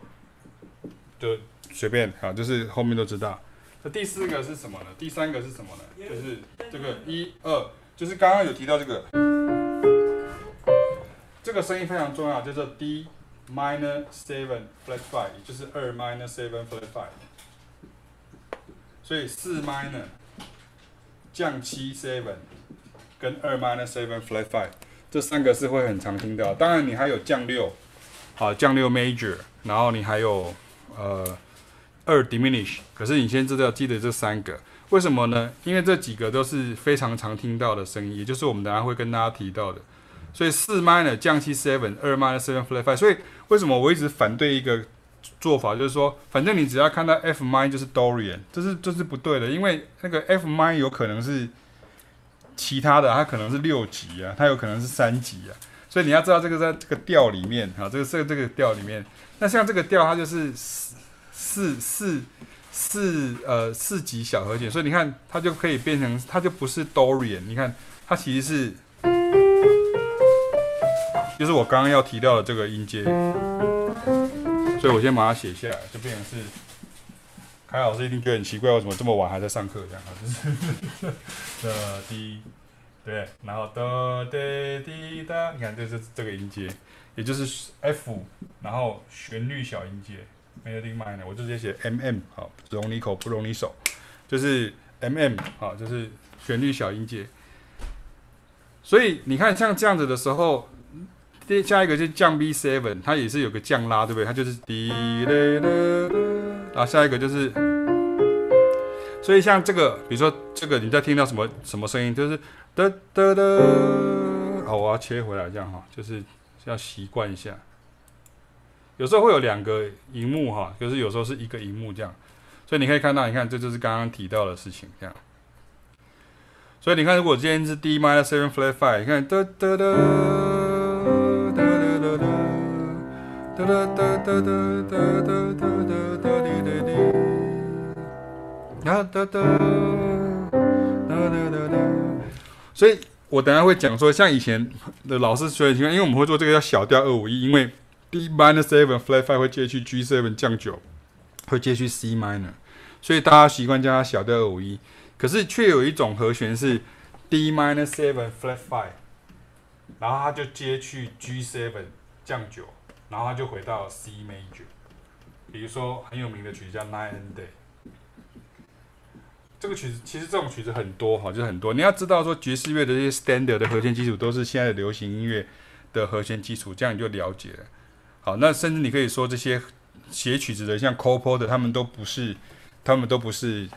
就随便啊，就是后面都知道。那第四个是什么呢？第三个是什么呢？就是这个一二，就是刚刚有提到这个，这个声音非常重要，叫做 D minor seven flat five，也就是二 minor seven flat five。所以四 minor 降七 seven 跟二 minor seven flat five 这三个是会很常听到。当然你还有降六，好降六 major，然后你还有呃。二 diminish，可是你先知道记得这三个，为什么呢？因为这几个都是非常常听到的声音，也就是我们等下会跟大家提到的。所以四 minor 降七 seven，二 minor seven flat five。所以为什么我一直反对一个做法，就是说，反正你只要看到 F minor 就是 Dorian，这是这是不对的，因为那个 F minor 有可能是其他的，它可能是六级啊，它有可能是三级啊。所以你要知道这个在这个调里面啊，这个这个这个调里面，那像这个调它就是。四四四呃四级小和弦，所以你看它就可以变成，它就不是 Dorian，你看它其实是，就是我刚刚要提到的这个音阶，所以我先把它写下来，就变成是，凯老师一定觉得很奇怪，为什么这么晚还在上课这样啊？就是的滴对，然后的的滴答，你看这是这个音阶，也就是 F，然后旋律小音阶。Melody minor，我就直接写 M M，好，容你口不容你手，就是 M M，好，就是旋律小音阶。所以你看像这样子的时候，接下一个就降 B seven，它也是有个降拉，对不对？它就是滴嘞嘞啊，下一个就是，所以像这个，比如说这个，你在听到什么什么声音，就是哒哒哒，好，我要切回来这样哈，就是要习惯一下。有时候会有两个荧幕哈，就是有时候是一个荧幕这样，所以你可以看到，你看这就是刚刚提到的事情这样。所以你看，如果今天是 D minor seven flat five，你看哒哒哒哒哒哒哒哒哒哒哒哒哒，哒哒哒哒哒哒。所以我等下会讲说，像以前的老师学的情况，因为我们会做这个叫小调二五一，因为 D minor seven flat five 会接去 G seven 降九，会接去 C minor，所以大家习惯叫它小调二五一。可是却有一种和弦是 D minor seven flat five，然后它就接去 G seven 降九，然后它就回到 C major。比如说很有名的曲子叫 Night and Day，这个曲子其实这种曲子很多哈，就是很多。你要知道说爵士乐的这些 standard 的和弦基础都是现在的流行音乐的和弦基础，这样你就了解了。好，那甚至你可以说这些写曲子的，像 Cole Porter 他们都不是，他们都不是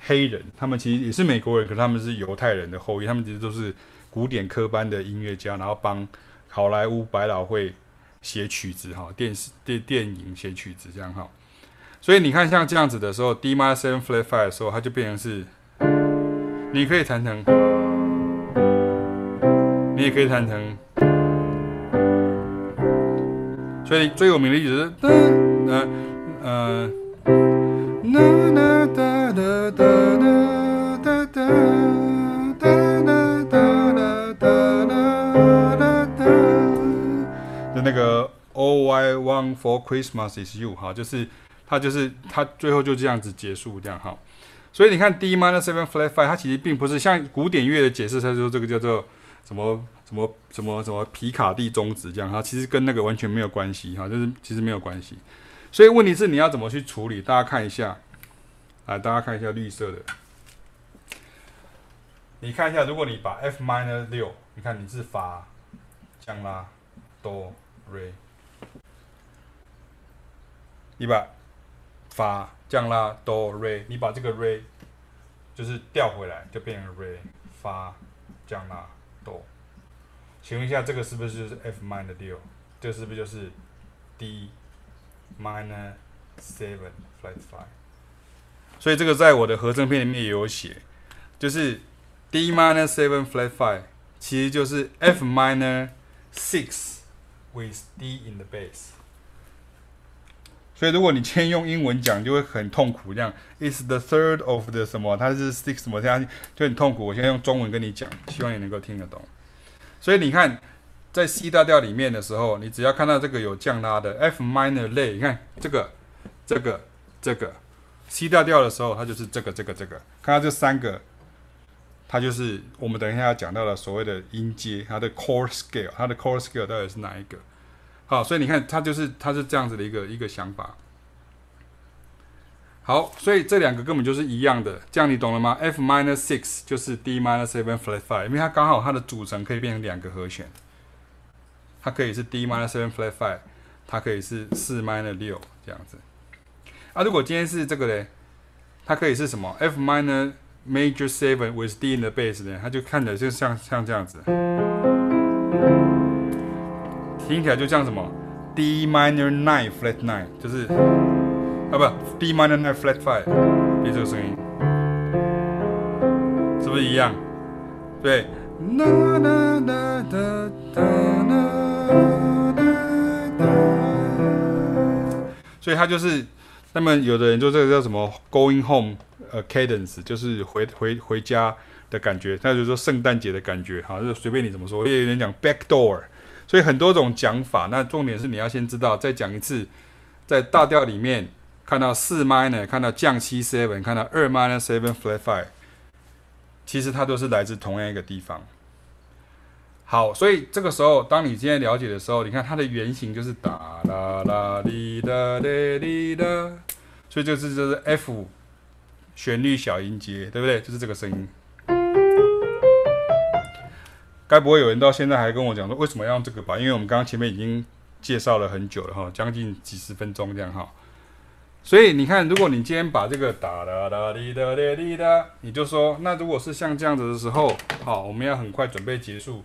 黑人，他们其实也是美国人，可是他们是犹太人的后裔，他们其实都是古典科班的音乐家，然后帮好莱坞百老汇写曲子哈，电视电电影写曲子这样哈。所以你看像这样子的时候，D m i n seven flat five 的时候，它就变成是，你可以弹成，你也可以弹成，所以最有名的例子是噔，呃，呃。哒哒哒哒哒哒哒哒哒哒哒哒哒哒哒。的那个 All I Want for Christmas is You，哈，就是它就是它最后就这样子结束这样哈。所以你看 D minor seven flat five，它其实并不是像古典乐的解释，它说这个叫做什么？什么什么什么皮卡蒂中指这样哈，其实跟那个完全没有关系哈，就是其实没有关系。所以问题是你要怎么去处理？大家看一下，来大家看一下绿色的，你看一下，如果你把 F minor 六，你看你是发降拉哆瑞，你把发降拉哆瑞，你把这个瑞就是调回来，就变成瑞发降拉哆。请问一下，这个是不是就是 F minor 六？这是不是就是 D minor seven flat five？所以这个在我的合成片里面也有写，就是 D minor seven flat five，其实就是 F minor six with D in the bass。所以如果你今天用英文讲，就会很痛苦。这样，It's the third of the 什么？它是 six 什么？这样就很痛苦。我现在用中文跟你讲，希望你能够听得懂。所以你看，在 C 大调里面的时候，你只要看到这个有降拉的 F minor 类，你看这个、这个、这个，C 大调的时候，它就是这个这个这个。看到这三个，它就是我们等一下要讲到的所谓的音阶，它的 core scale，它的 core scale 到底是哪一个？好，所以你看，它就是它是这样子的一个一个想法。好，所以这两个根本就是一样的，这样你懂了吗？F minor six 就是 D minor seven flat five，因为它刚好它的组成可以变成两个和弦，它可以是 D minor seven flat five，它可以是四 minor 六这样子。啊，如果今天是这个嘞，它可以是什么？F minor major seven with D in the bass 呢？它就看着就像像这样子，听起来就像什么？D minor nine flat nine，就是。啊不，D minor nine flat five，别这个声音，是不是一样？对。所以它就是，那么有的人就这个叫什么 going home，呃，cadence，就是回回回家的感觉，那就是说圣诞节的感觉，好，就随便你怎么说。也有人讲 back door，所以很多种讲法。那重点是你要先知道，再讲一次，在大调里面。看到四 minor，看到降七 seven，看到二 minor seven flat five，其实它都是来自同样一个地方。好，所以这个时候，当你今天了解的时候，你看它的原型就是哒啦啦滴哒滴滴哒，所以就是就是 F 旋律小音阶，对不对？就是这个声音。该不会有人到现在还跟我讲说为什么要用这个吧？因为我们刚刚前面已经介绍了很久了哈，将近几十分钟这样哈。所以你看，如果你今天把这个哒哒哒滴哒滴哒，你就说，那如果是像这样子的时候，好，我们要很快准备结束。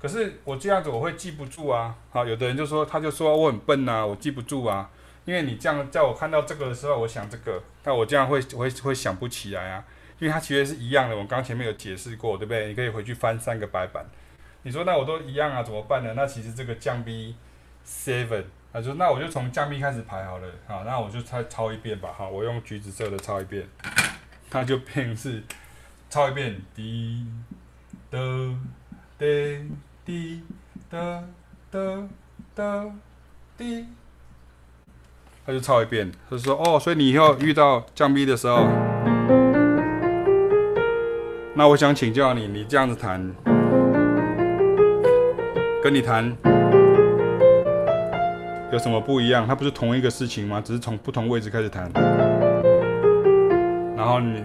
可是我这样子我会记不住啊。好，有的人就说，他就说我很笨呐，我记不住啊。因为你这样在我看到这个的时候，我想这个，但我这样会会会想不起来啊。因为它其实是一样的，我刚前面有解释过，对不对？你可以回去翻三个白板。你说那我都一样啊，怎么办呢？那其实这个降 B seven。他说：“那我就从降 B 开始排好了，好，那我就再抄一遍吧，好，我用橘子色的抄一遍，他就变是抄一遍滴的的滴的的的滴，他就抄一遍。他就说：哦，所以你以后遇到降 B 的时候，那我想请教你，你这样子弹，跟你弹。”有什么不一样？它不是同一个事情吗？只是从不同位置开始弹。然后你，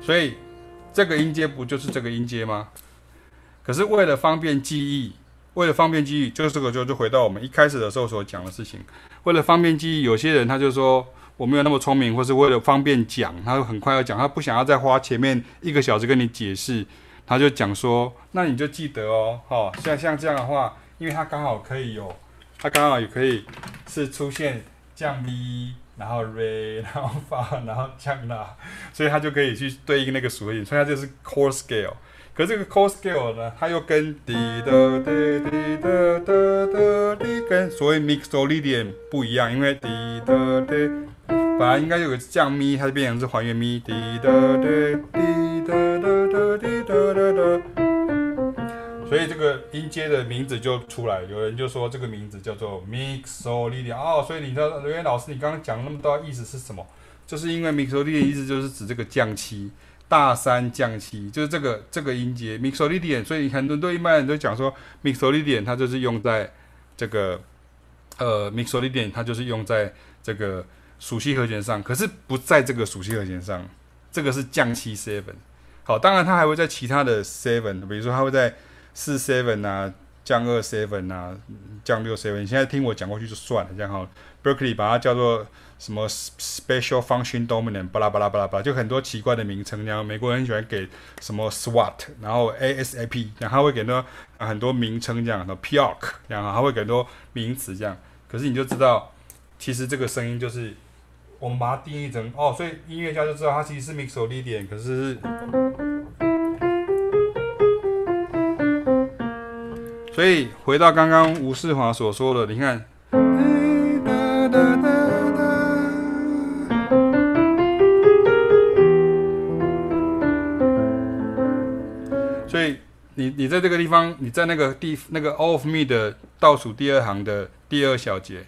所以这个音阶不就是这个音阶吗？可是为了方便记忆，为了方便记忆，就是这个就就回到我们一开始的时候所讲的事情。为了方便记忆，有些人他就说。我没有那么聪明，或是为了方便讲，他很快要讲，他不想要再花前面一个小时跟你解释，他就讲说，那你就记得哦，好，像像这样的话，因为它刚好可以有，它刚好也可以是出现降 B，然后 Re，然后发，然后降啦，所以它就可以去对应那个属性，所以它就是 chord scale。可是这个 chord scale 呢，它又跟滴答滴滴答答答滴跟所谓 mixolydian 不一样，因为滴答滴本来应该有个降咪，它就变成是还原咪，滴答滴滴答答答滴答答答，所以这个音阶的名字就出来，有人就说这个名字叫做 mixolydian 哦，所以你知道刘源老师，你刚刚讲那么多意思是什么？就是因为 mixolydian 意思就是指这个降七。大三降七就是这个这个音阶，mixolydian，所以很多对一般人都讲说，mixolydian 它就是用在这个呃 mixolydian 它就是用在这个属性和弦上，可是不在这个属性和弦上，这个是降七 seven。好，当然它还会在其他的 seven，比如说它会在四 seven 啊，降二 seven 啊，降六 seven。你现在听我讲过去就算了，这样哈。Berkeley 把它叫做。什么 special function dominant，巴拉巴拉巴拉巴拉，就很多奇怪的名称。然后美国人很喜欢给什么 SWAT，然后 ASAP，然后他会给很多很多名称这样，什么 PARC，然后他会给很多名词这样。可是你就知道，其实这个声音就是我们把它定义成哦，所以音乐家就知道它其实是 mixolydian，可是，所以回到刚刚吴世华所说的，你看。所以你你在这个地方，你在那个地那个 All of Me 的倒数第二行的第二小节，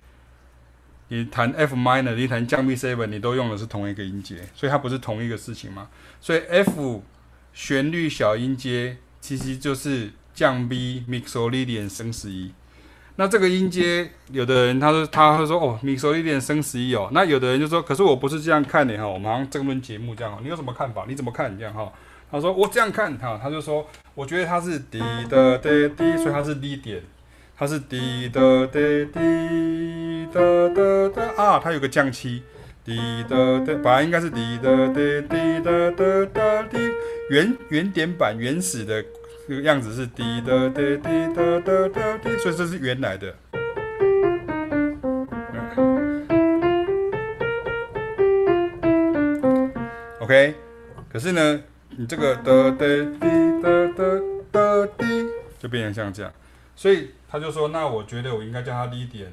你弹 F minor，你弹降 B seven，你都用的是同一个音阶，所以它不是同一个事情嘛。所以 F 旋律小音阶其实就是降 B mixolydian 升十一。那这个音阶，有的人他说他会说哦，mixolydian 升十一哦。那有的人就说，可是我不是这样看的哈，我们好像争论节目这样哦，你有什么看法？你怎么看？这样哈？他说我这样看哈，他就说我觉得他是滴的滴滴，所以他是低点，他是滴的滴滴的的的啊，他有个降七，滴的的，本来应该是滴的滴滴的的的滴，原原点版原始的这个样子是滴的滴滴的的的滴，所以这是原来的。OK，可是呢？你这个的的滴的的的滴就变成像这样，所以他就说，那我觉得我应该叫它 D 点，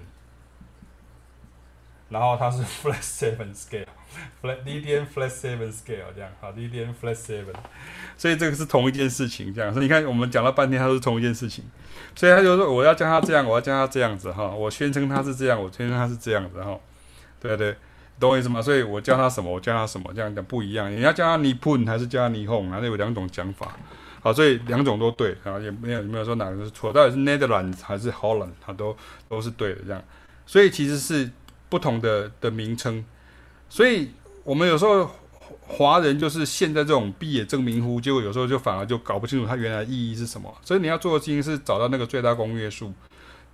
然后它是 flat seven scale，flat D 点 flat seven scale 这样，好 D 点 flat seven，所以这个是同一件事情，这样，所以你看我们讲了半天，它是同一件事情，所以他就说我要叫它这样，我要叫它这样子哈，我宣称它是这样，我宣称它是这样子哈，对对。懂我意思吗？所以我叫他什么，我叫他什么，这样讲不一样。你要叫他尼普还是叫他尼红，还是有两种讲法。好，所以两种都对啊，也没有没有说哪个是错。到底是 Netherlands 还是 Holland，它都都是对的这样。所以其实是不同的的名称。所以我们有时候华人就是现在这种毕业证明乎，结果有时候就反而就搞不清楚它原来意义是什么。所以你要做的事情是找到那个最大公约数。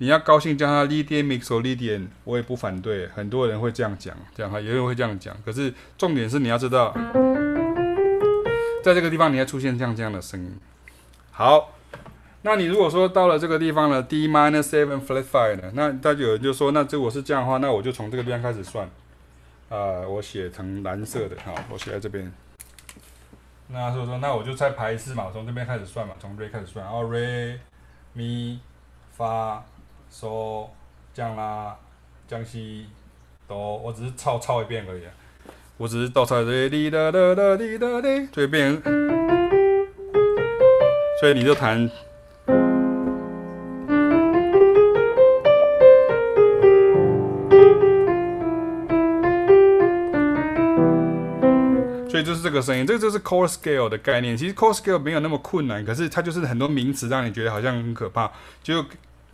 你要高兴叫它 Lydian mixolydian，我也不反对，很多人会这样讲，这样哈，有人会这样讲。可是重点是你要知道，在这个地方你要出现像这样的声音。好，那你如果说到了这个地方呢，D minor seven flat five 呢，那大家有人就说，那如果是这样的话，那我就从这个地方开始算。啊、我写成蓝色的，好，我写在这边。那所以说，那我就再排一次嘛，从这边开始算嘛，从 Re 开始算，然后 Re Mi Fa。说降啦，江西都，我只是抄抄一遍而已，我只是倒抄的滴答答滴答滴，所以变成，所以你就弹，所以就是这个声音，这个就是 chord scale 的概念。其实 chord scale 没有那么困难，可是它就是很多名词让你觉得好像很可怕，就。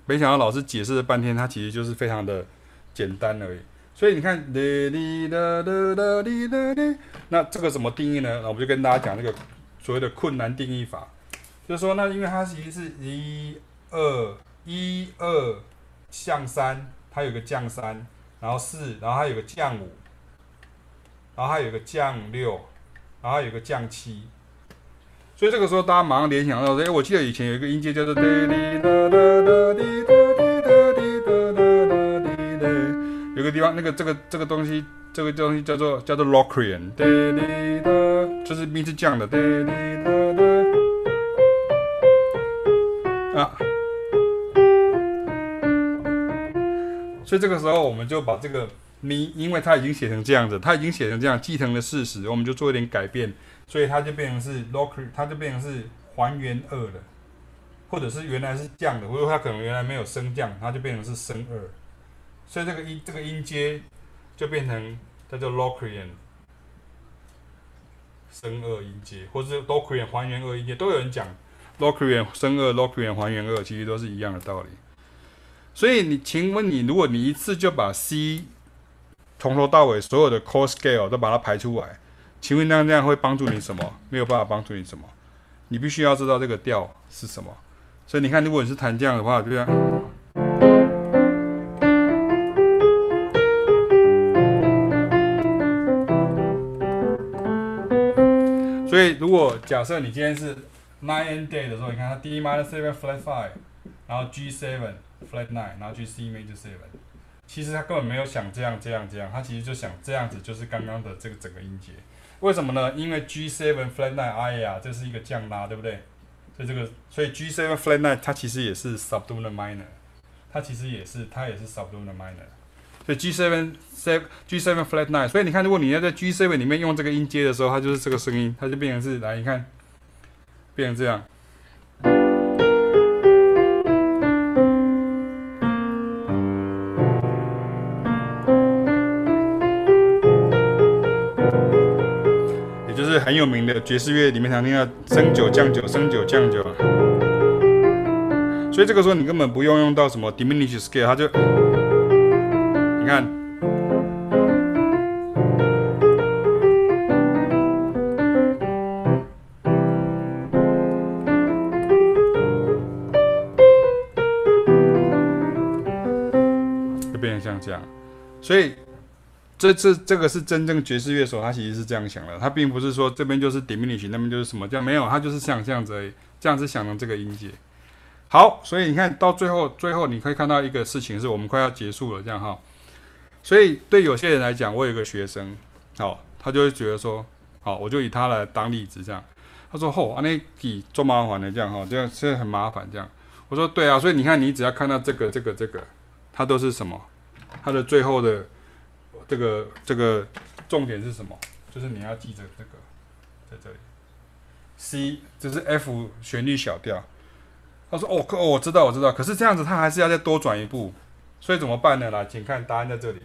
没想到老师解释了半天，它其实就是非常的简单而已。所以你看，那这个怎么定义呢？那我们就跟大家讲这个所谓的困难定义法，就是说，那因为它其实是一二一二降三，它有个降三，然后四，然后它有个降五，然后它有个降六，然后它有个降七。所以这个时候，大家马上联想到，哎，我记得以前有一个音阶叫做哒哩哒哒哒哩哒哩哒哩哒哒哩哒，有个地方，那个这个这个东西，这个东西叫做叫做 Locrian，哒哩哒，就是名字降的哒哩哒哒啊。所以这个时候，我们就把这个咪，因为它已经写成这样子，它已经写成这样，继承了事实，我们就做一点改变。所以它就变成是 Locrian，它就变成是还原二了，或者是原来是降的，或者它可能原来没有升降，它就变成是升二，所以这个音这个音阶就变成它叫 Locrian 升二音阶，或者是 Locrian 还原二音阶，都有人讲 Locrian 升二，Locrian 还原二，其实都是一样的道理。所以你，请问你，如果你一次就把 C 从头到尾所有的 chord scale 都把它排出来？请问那那样会帮助你什么？没有办法帮助你什么。你必须要知道这个调是什么。所以你看，如果你是弹这样的话，对不对？所以如果假设你今天是 night and day 的时候，你看它 D minor seven flat five，然后 G seven flat nine，然后 G C major seven，其实他根本没有想这样这样这样，他其实就想这样子，就是刚刚的这个整个音节。为什么呢？因为 G7 flat nine，哎呀，这是一个降拉，对不对？所以这个，所以 G7 flat nine 它其实也是 subdominant minor，它其实也是，它也是 subdominant minor。所以 G7 seven G7 flat nine，所以你看，如果你要在 G7 里面用这个音阶的时候，它就是这个声音，它就变成是，来，你看，变成这样。很有名的爵士乐里面常听到升九降九升九降九。所以这个时候你根本不用用到什么 diminished scale，它就你看。这样，所以这这这个是真正爵士乐手，他其实是这样想的，他并不是说这边就是 diminish，那边就是什么这样，没有，他就是想这样子而已，这样子想的这个音阶。好，所以你看到最后，最后你可以看到一个事情，是我们快要结束了，这样哈。所以对有些人来讲，我有一个学生，好，他就会觉得说，好，我就以他来当例子，这样，他说，吼，啊那给做麻烦的这样哈，这样现在很麻烦这样。我说，对啊，所以你看，你只要看到这个这个这个，它都是什么？它的最后的这个这个重点是什么？就是你要记着这个，在这里，C 这是 F 旋律小调。他说：“哦，哦，我知道，我知道。可是这样子，他还是要再多转一步，所以怎么办呢？来，请看答案在这里。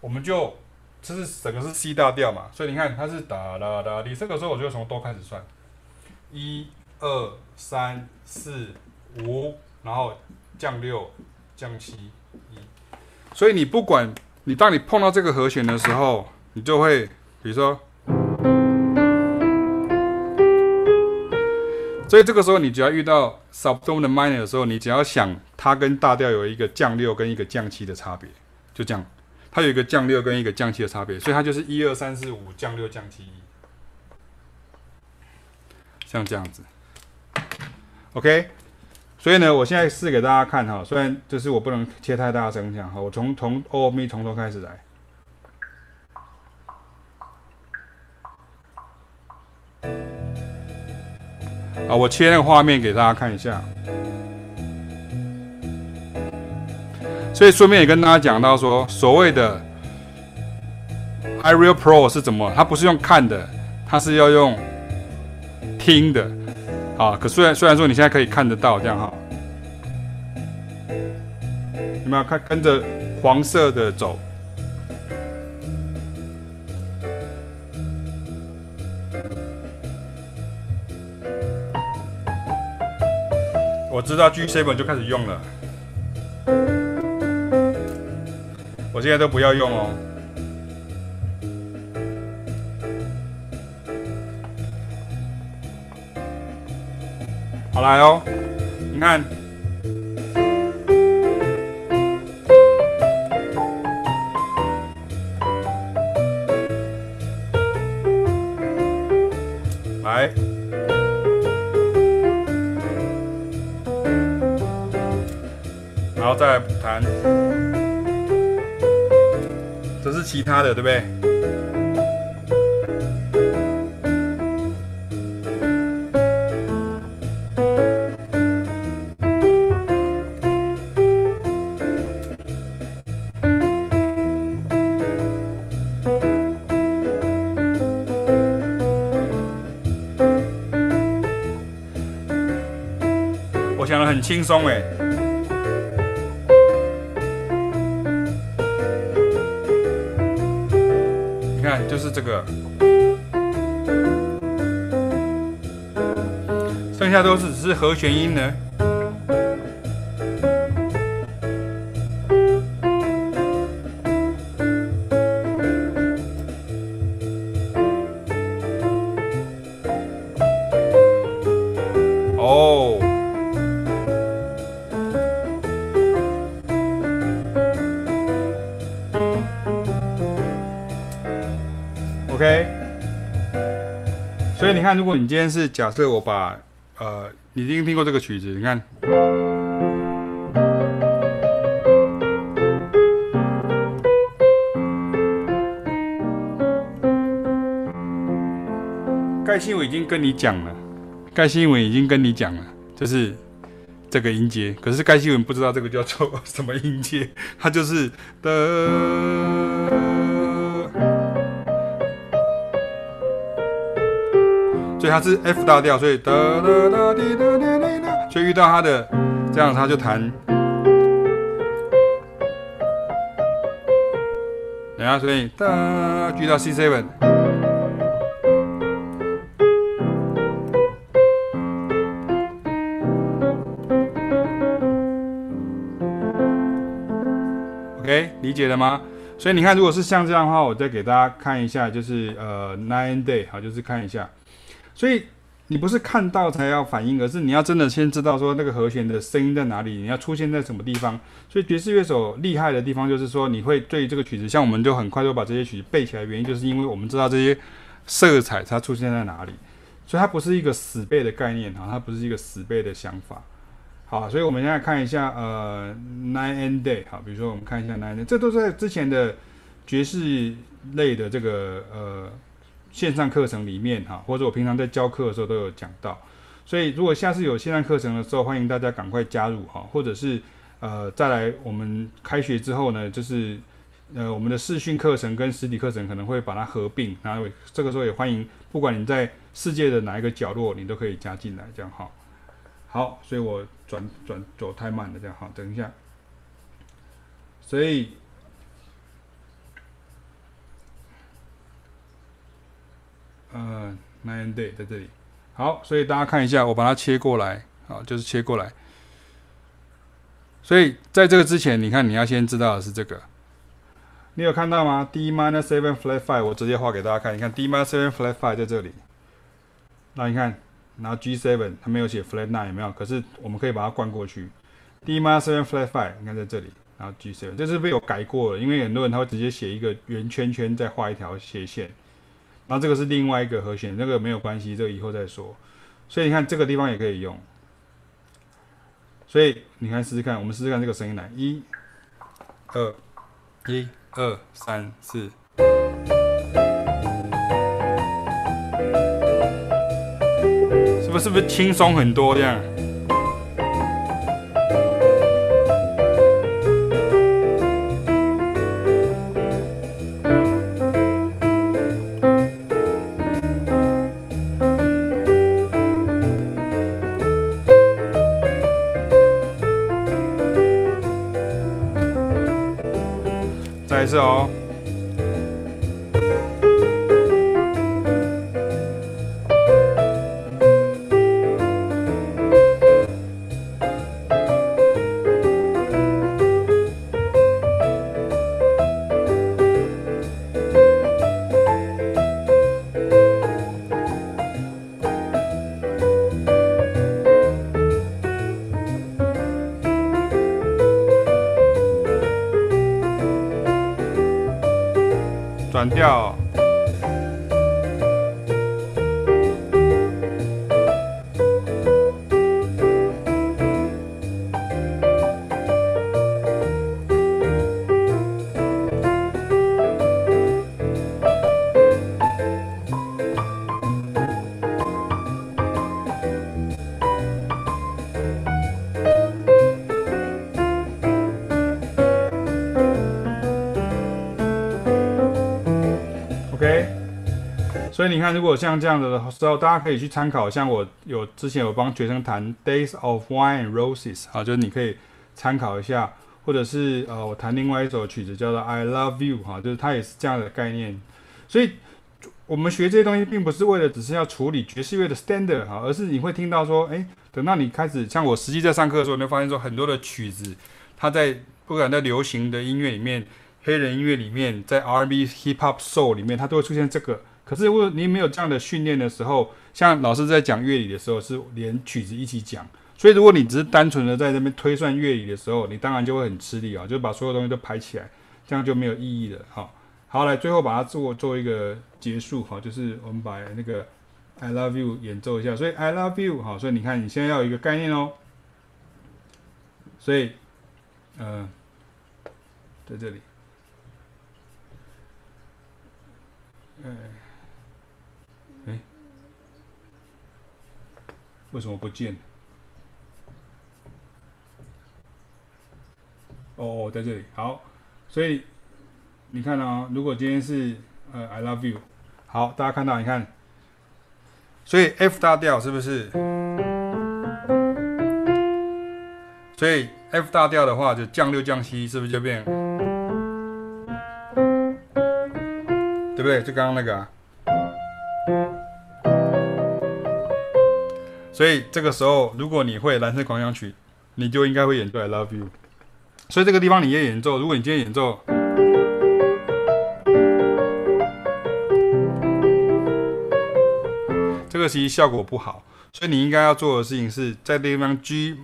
我们就这是整个是 C 大调嘛，所以你看它是哒哒哒，你这个时候我就从哆开始算，一二三四五，然后降六降七一。所以你不管你当你碰到这个和弦的时候，你就会比如说，所以这个时候你只要遇到 subdominant minor 的时候，你只要想它跟大调有一个降六跟一个降七的差别，就这样，它有一个降六跟一个降七的差别，所以它就是一二三四五降六降七，像这样子，OK。所以呢，我现在试给大家看哈，虽然就是我不能切太大声，这样哈，我从从 O Mi 从头开始来。啊，我切那个画面给大家看一下。所以顺便也跟大家讲到说，所谓的 iReal Pro 是怎么？它不是用看的，它是要用听的。啊，可虽然虽然说你现在可以看得到这样哈，你们要看跟着黄色的走？我知道 G7 就开始用了，我现在都不要用哦。来哦，你看，来，然后再来弹，这是其他的，对不对？松哎，你看，就是这个，剩下都是只是和弦音呢。如果你今天是假设我把，呃，你一定听过这个曲子，你看，盖新文已经跟你讲了，盖新文已经跟你讲了，就是这个音阶，可是盖新文不知道这个叫做什么音阶，它就是的。所以它是 F 大调，所以哒哒哒滴哒滴哒，所以遇到它的这样，它就弹。等下，所以哒，遇到 C seven。OK，理解了吗？所以你看，如果是像这样的话，我再给大家看一下，就是呃，Nine Day，好，就是看一下。所以你不是看到才要反应，而是你要真的先知道说那个和弦的声音在哪里，你要出现在什么地方。所以爵士乐手厉害的地方就是说，你会对这个曲子，像我们就很快就把这些曲子背起来，原因就是因为我们知道这些色彩它出现在哪里。所以它不是一个死背的概念哈，它不是一个死背的想法。好，所以我们现在看一下呃 night and day，好，比如说我们看一下 night and day，这都是在之前的爵士类的这个呃。线上课程里面哈，或者我平常在教课的时候都有讲到，所以如果下次有线上课程的时候，欢迎大家赶快加入哈，或者是呃再来我们开学之后呢，就是呃我们的视讯课程跟实体课程可能会把它合并，然后这个时候也欢迎，不管你在世界的哪一个角落，你都可以加进来，这样哈。好，所以我转转走太慢了，这样好，等一下，所以。呃，nine day 在这里，好，所以大家看一下，我把它切过来，好，就是切过来。所以在这个之前，你看你要先知道的是这个，你有看到吗？D minor seven flat five，我直接画给大家看，你看 D minor seven flat five 在这里，那你看，然后 G seven 它没有写 flat nine 有没有？可是我们可以把它灌过去，D minor seven flat five，你看在这里，然后 G seven，这是被我改过了，因为很多人他会直接写一个圆圈圈，再画一条斜线。然后这个是另外一个和弦，那个没有关系，这个以后再说。所以你看这个地方也可以用。所以你看试试看，我们试试看这个声音来，一、二、一、二、三、四，是不是不是轻松很多这样？是哦。转掉。看，如果像这样子的时候，大家可以去参考。像我有之前有帮学生弹《Days of Wine and Roses》啊，就是你可以参考一下，或者是呃，我弹另外一首曲子叫做《I Love You》哈，就是它也是这样的概念。所以我们学这些东西，并不是为了只是要处理爵士乐的 standard 哈，而是你会听到说，诶，等到你开始像我实际在上课的时候，你会发现说很多的曲子，它在不管在流行的音乐里面、黑人音乐里面、在 R&B、Hip Hop、Soul 里面，它都会出现这个。可是，如果你没有这样的训练的时候，像老师在讲乐理的时候，是连曲子一起讲。所以，如果你只是单纯的在这边推算乐理的时候，你当然就会很吃力啊，就把所有东西都排起来，这样就没有意义了。好，好，来最后把它做做一个结束。哈，就是我们把那个 I love you 演奏一下。所以 I love you，好，所以你看，你现在要有一个概念哦。所以，呃，在这里，嗯。为什么不见？哦哦，在这里。好，所以你看啊、哦，如果今天是呃，I love you，好，大家看到，你看，所以 F 大调是不是？所以 F 大调的话，就降六降七，是不是就变？对不对？就刚刚那个、啊。所以这个时候，如果你会《蓝色狂想曲》，你就应该会演奏《I Love You》。所以这个地方你也演奏，如果你今天演奏，这个其实效果不好。所以你应该要做的事情是在这地方 G，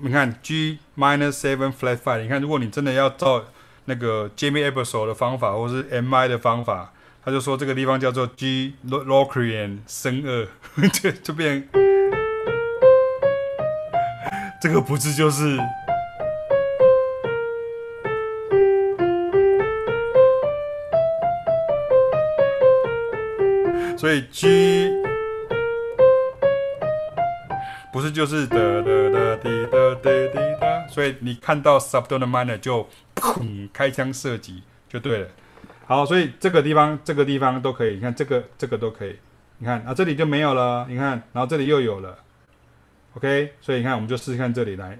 你看 G minus seven flat five。你看，如果你真的要照那个 Jamie e b e r s o 的方法，或是 M I 的方法，他就说这个地方叫做 G Locrian 升二，就就变，这个不是就是。所以 G 不是就是哒哒哒滴哒滴滴哒，所以你看到 subdominant 就砰开枪射击就对了。好，所以这个地方这个地方都可以，你看这个这个都可以，你看啊这里就没有了，你看，然后这里又有了，OK，所以你看我们就试试看这里来，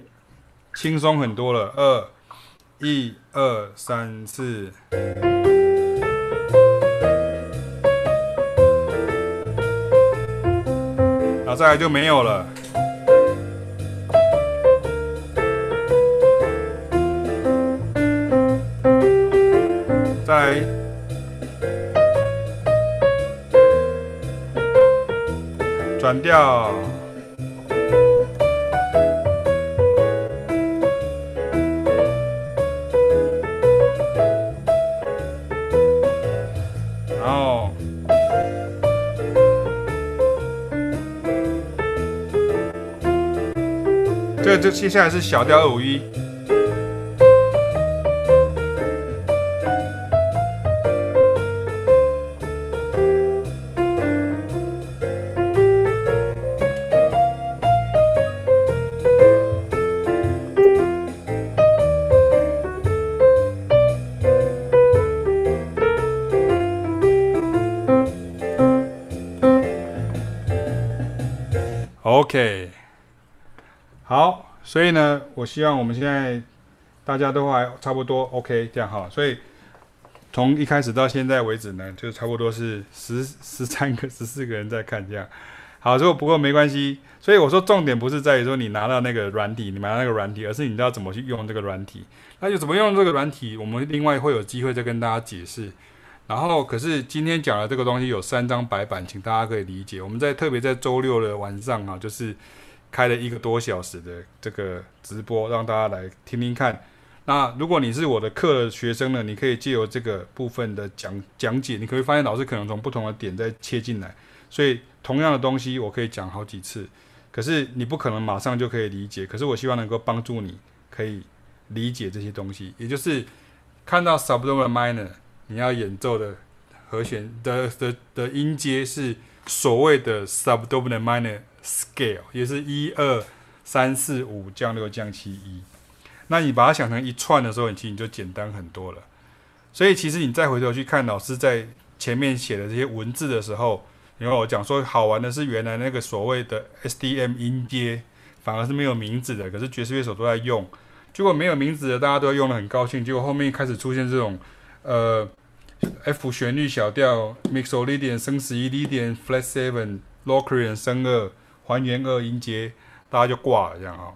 轻松很多了，二一二三四。再来就没有了。再来，转调。这接下来是小调二五一。OK，好。所以呢，我希望我们现在大家都还差不多 OK 这样哈。所以从一开始到现在为止呢，就差不多是十十三个、十四个人在看这样。好，之后不过没关系。所以我说重点不是在于说你拿到那个软体，你拿到那个软体，而是你知道怎么去用这个软体。那就怎么用这个软体，我们另外会有机会再跟大家解释。然后，可是今天讲的这个东西有三张白板，请大家可以理解。我们在特别在周六的晚上啊，就是。开了一个多小时的这个直播，让大家来听听看。那如果你是我的课的学生呢，你可以借由这个部分的讲讲解，你可以发现老师可能从不同的点在切进来，所以同样的东西我可以讲好几次。可是你不可能马上就可以理解，可是我希望能够帮助你可以理解这些东西，也就是看到 subdominant minor，你要演奏的和弦的的的音阶是所谓的 subdominant minor。Scale 也是一二三四五降六降七一，那你把它想成一串的时候，你其实你就简单很多了。所以其实你再回头去看老师在前面写的这些文字的时候，因为我讲说好玩的是原来那个所谓的 SDM 音阶反而是没有名字的，可是爵士乐手都在用。结果没有名字的大家都用得很高兴，结果后面开始出现这种呃 F 旋律小调 Mixolydian 升十一 Lydian Flat Seven Locrian 升二。还原二音阶，大家就挂了这样啊。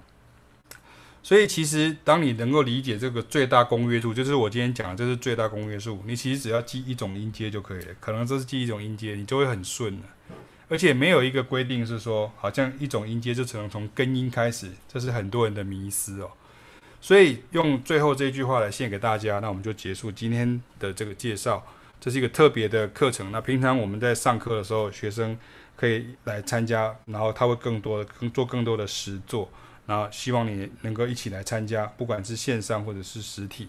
所以其实当你能够理解这个最大公约数，就是我今天讲的，这是最大公约数。你其实只要记一种音阶就可以了，可能这是记一种音阶，你就会很顺了。而且没有一个规定是说，好像一种音阶就只能从根音开始，这是很多人的迷思哦。所以用最后这句话来献给大家，那我们就结束今天的这个介绍。这是一个特别的课程。那平常我们在上课的时候，学生。可以来参加，然后他会更多的更做更多的实作，然后希望你能够一起来参加，不管是线上或者是实体，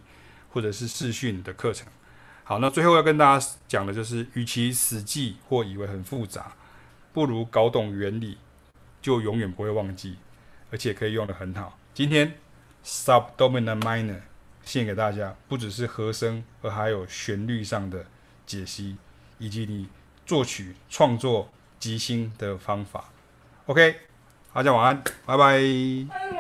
或者是视讯的课程。好，那最后要跟大家讲的就是，与其死记或以为很复杂，不如搞懂原理，就永远不会忘记，而且可以用得很好。今天 Subdominant Minor 献给大家，不只是和声，而还有旋律上的解析，以及你作曲创作。即兴的方法，OK，大家晚安，拜拜。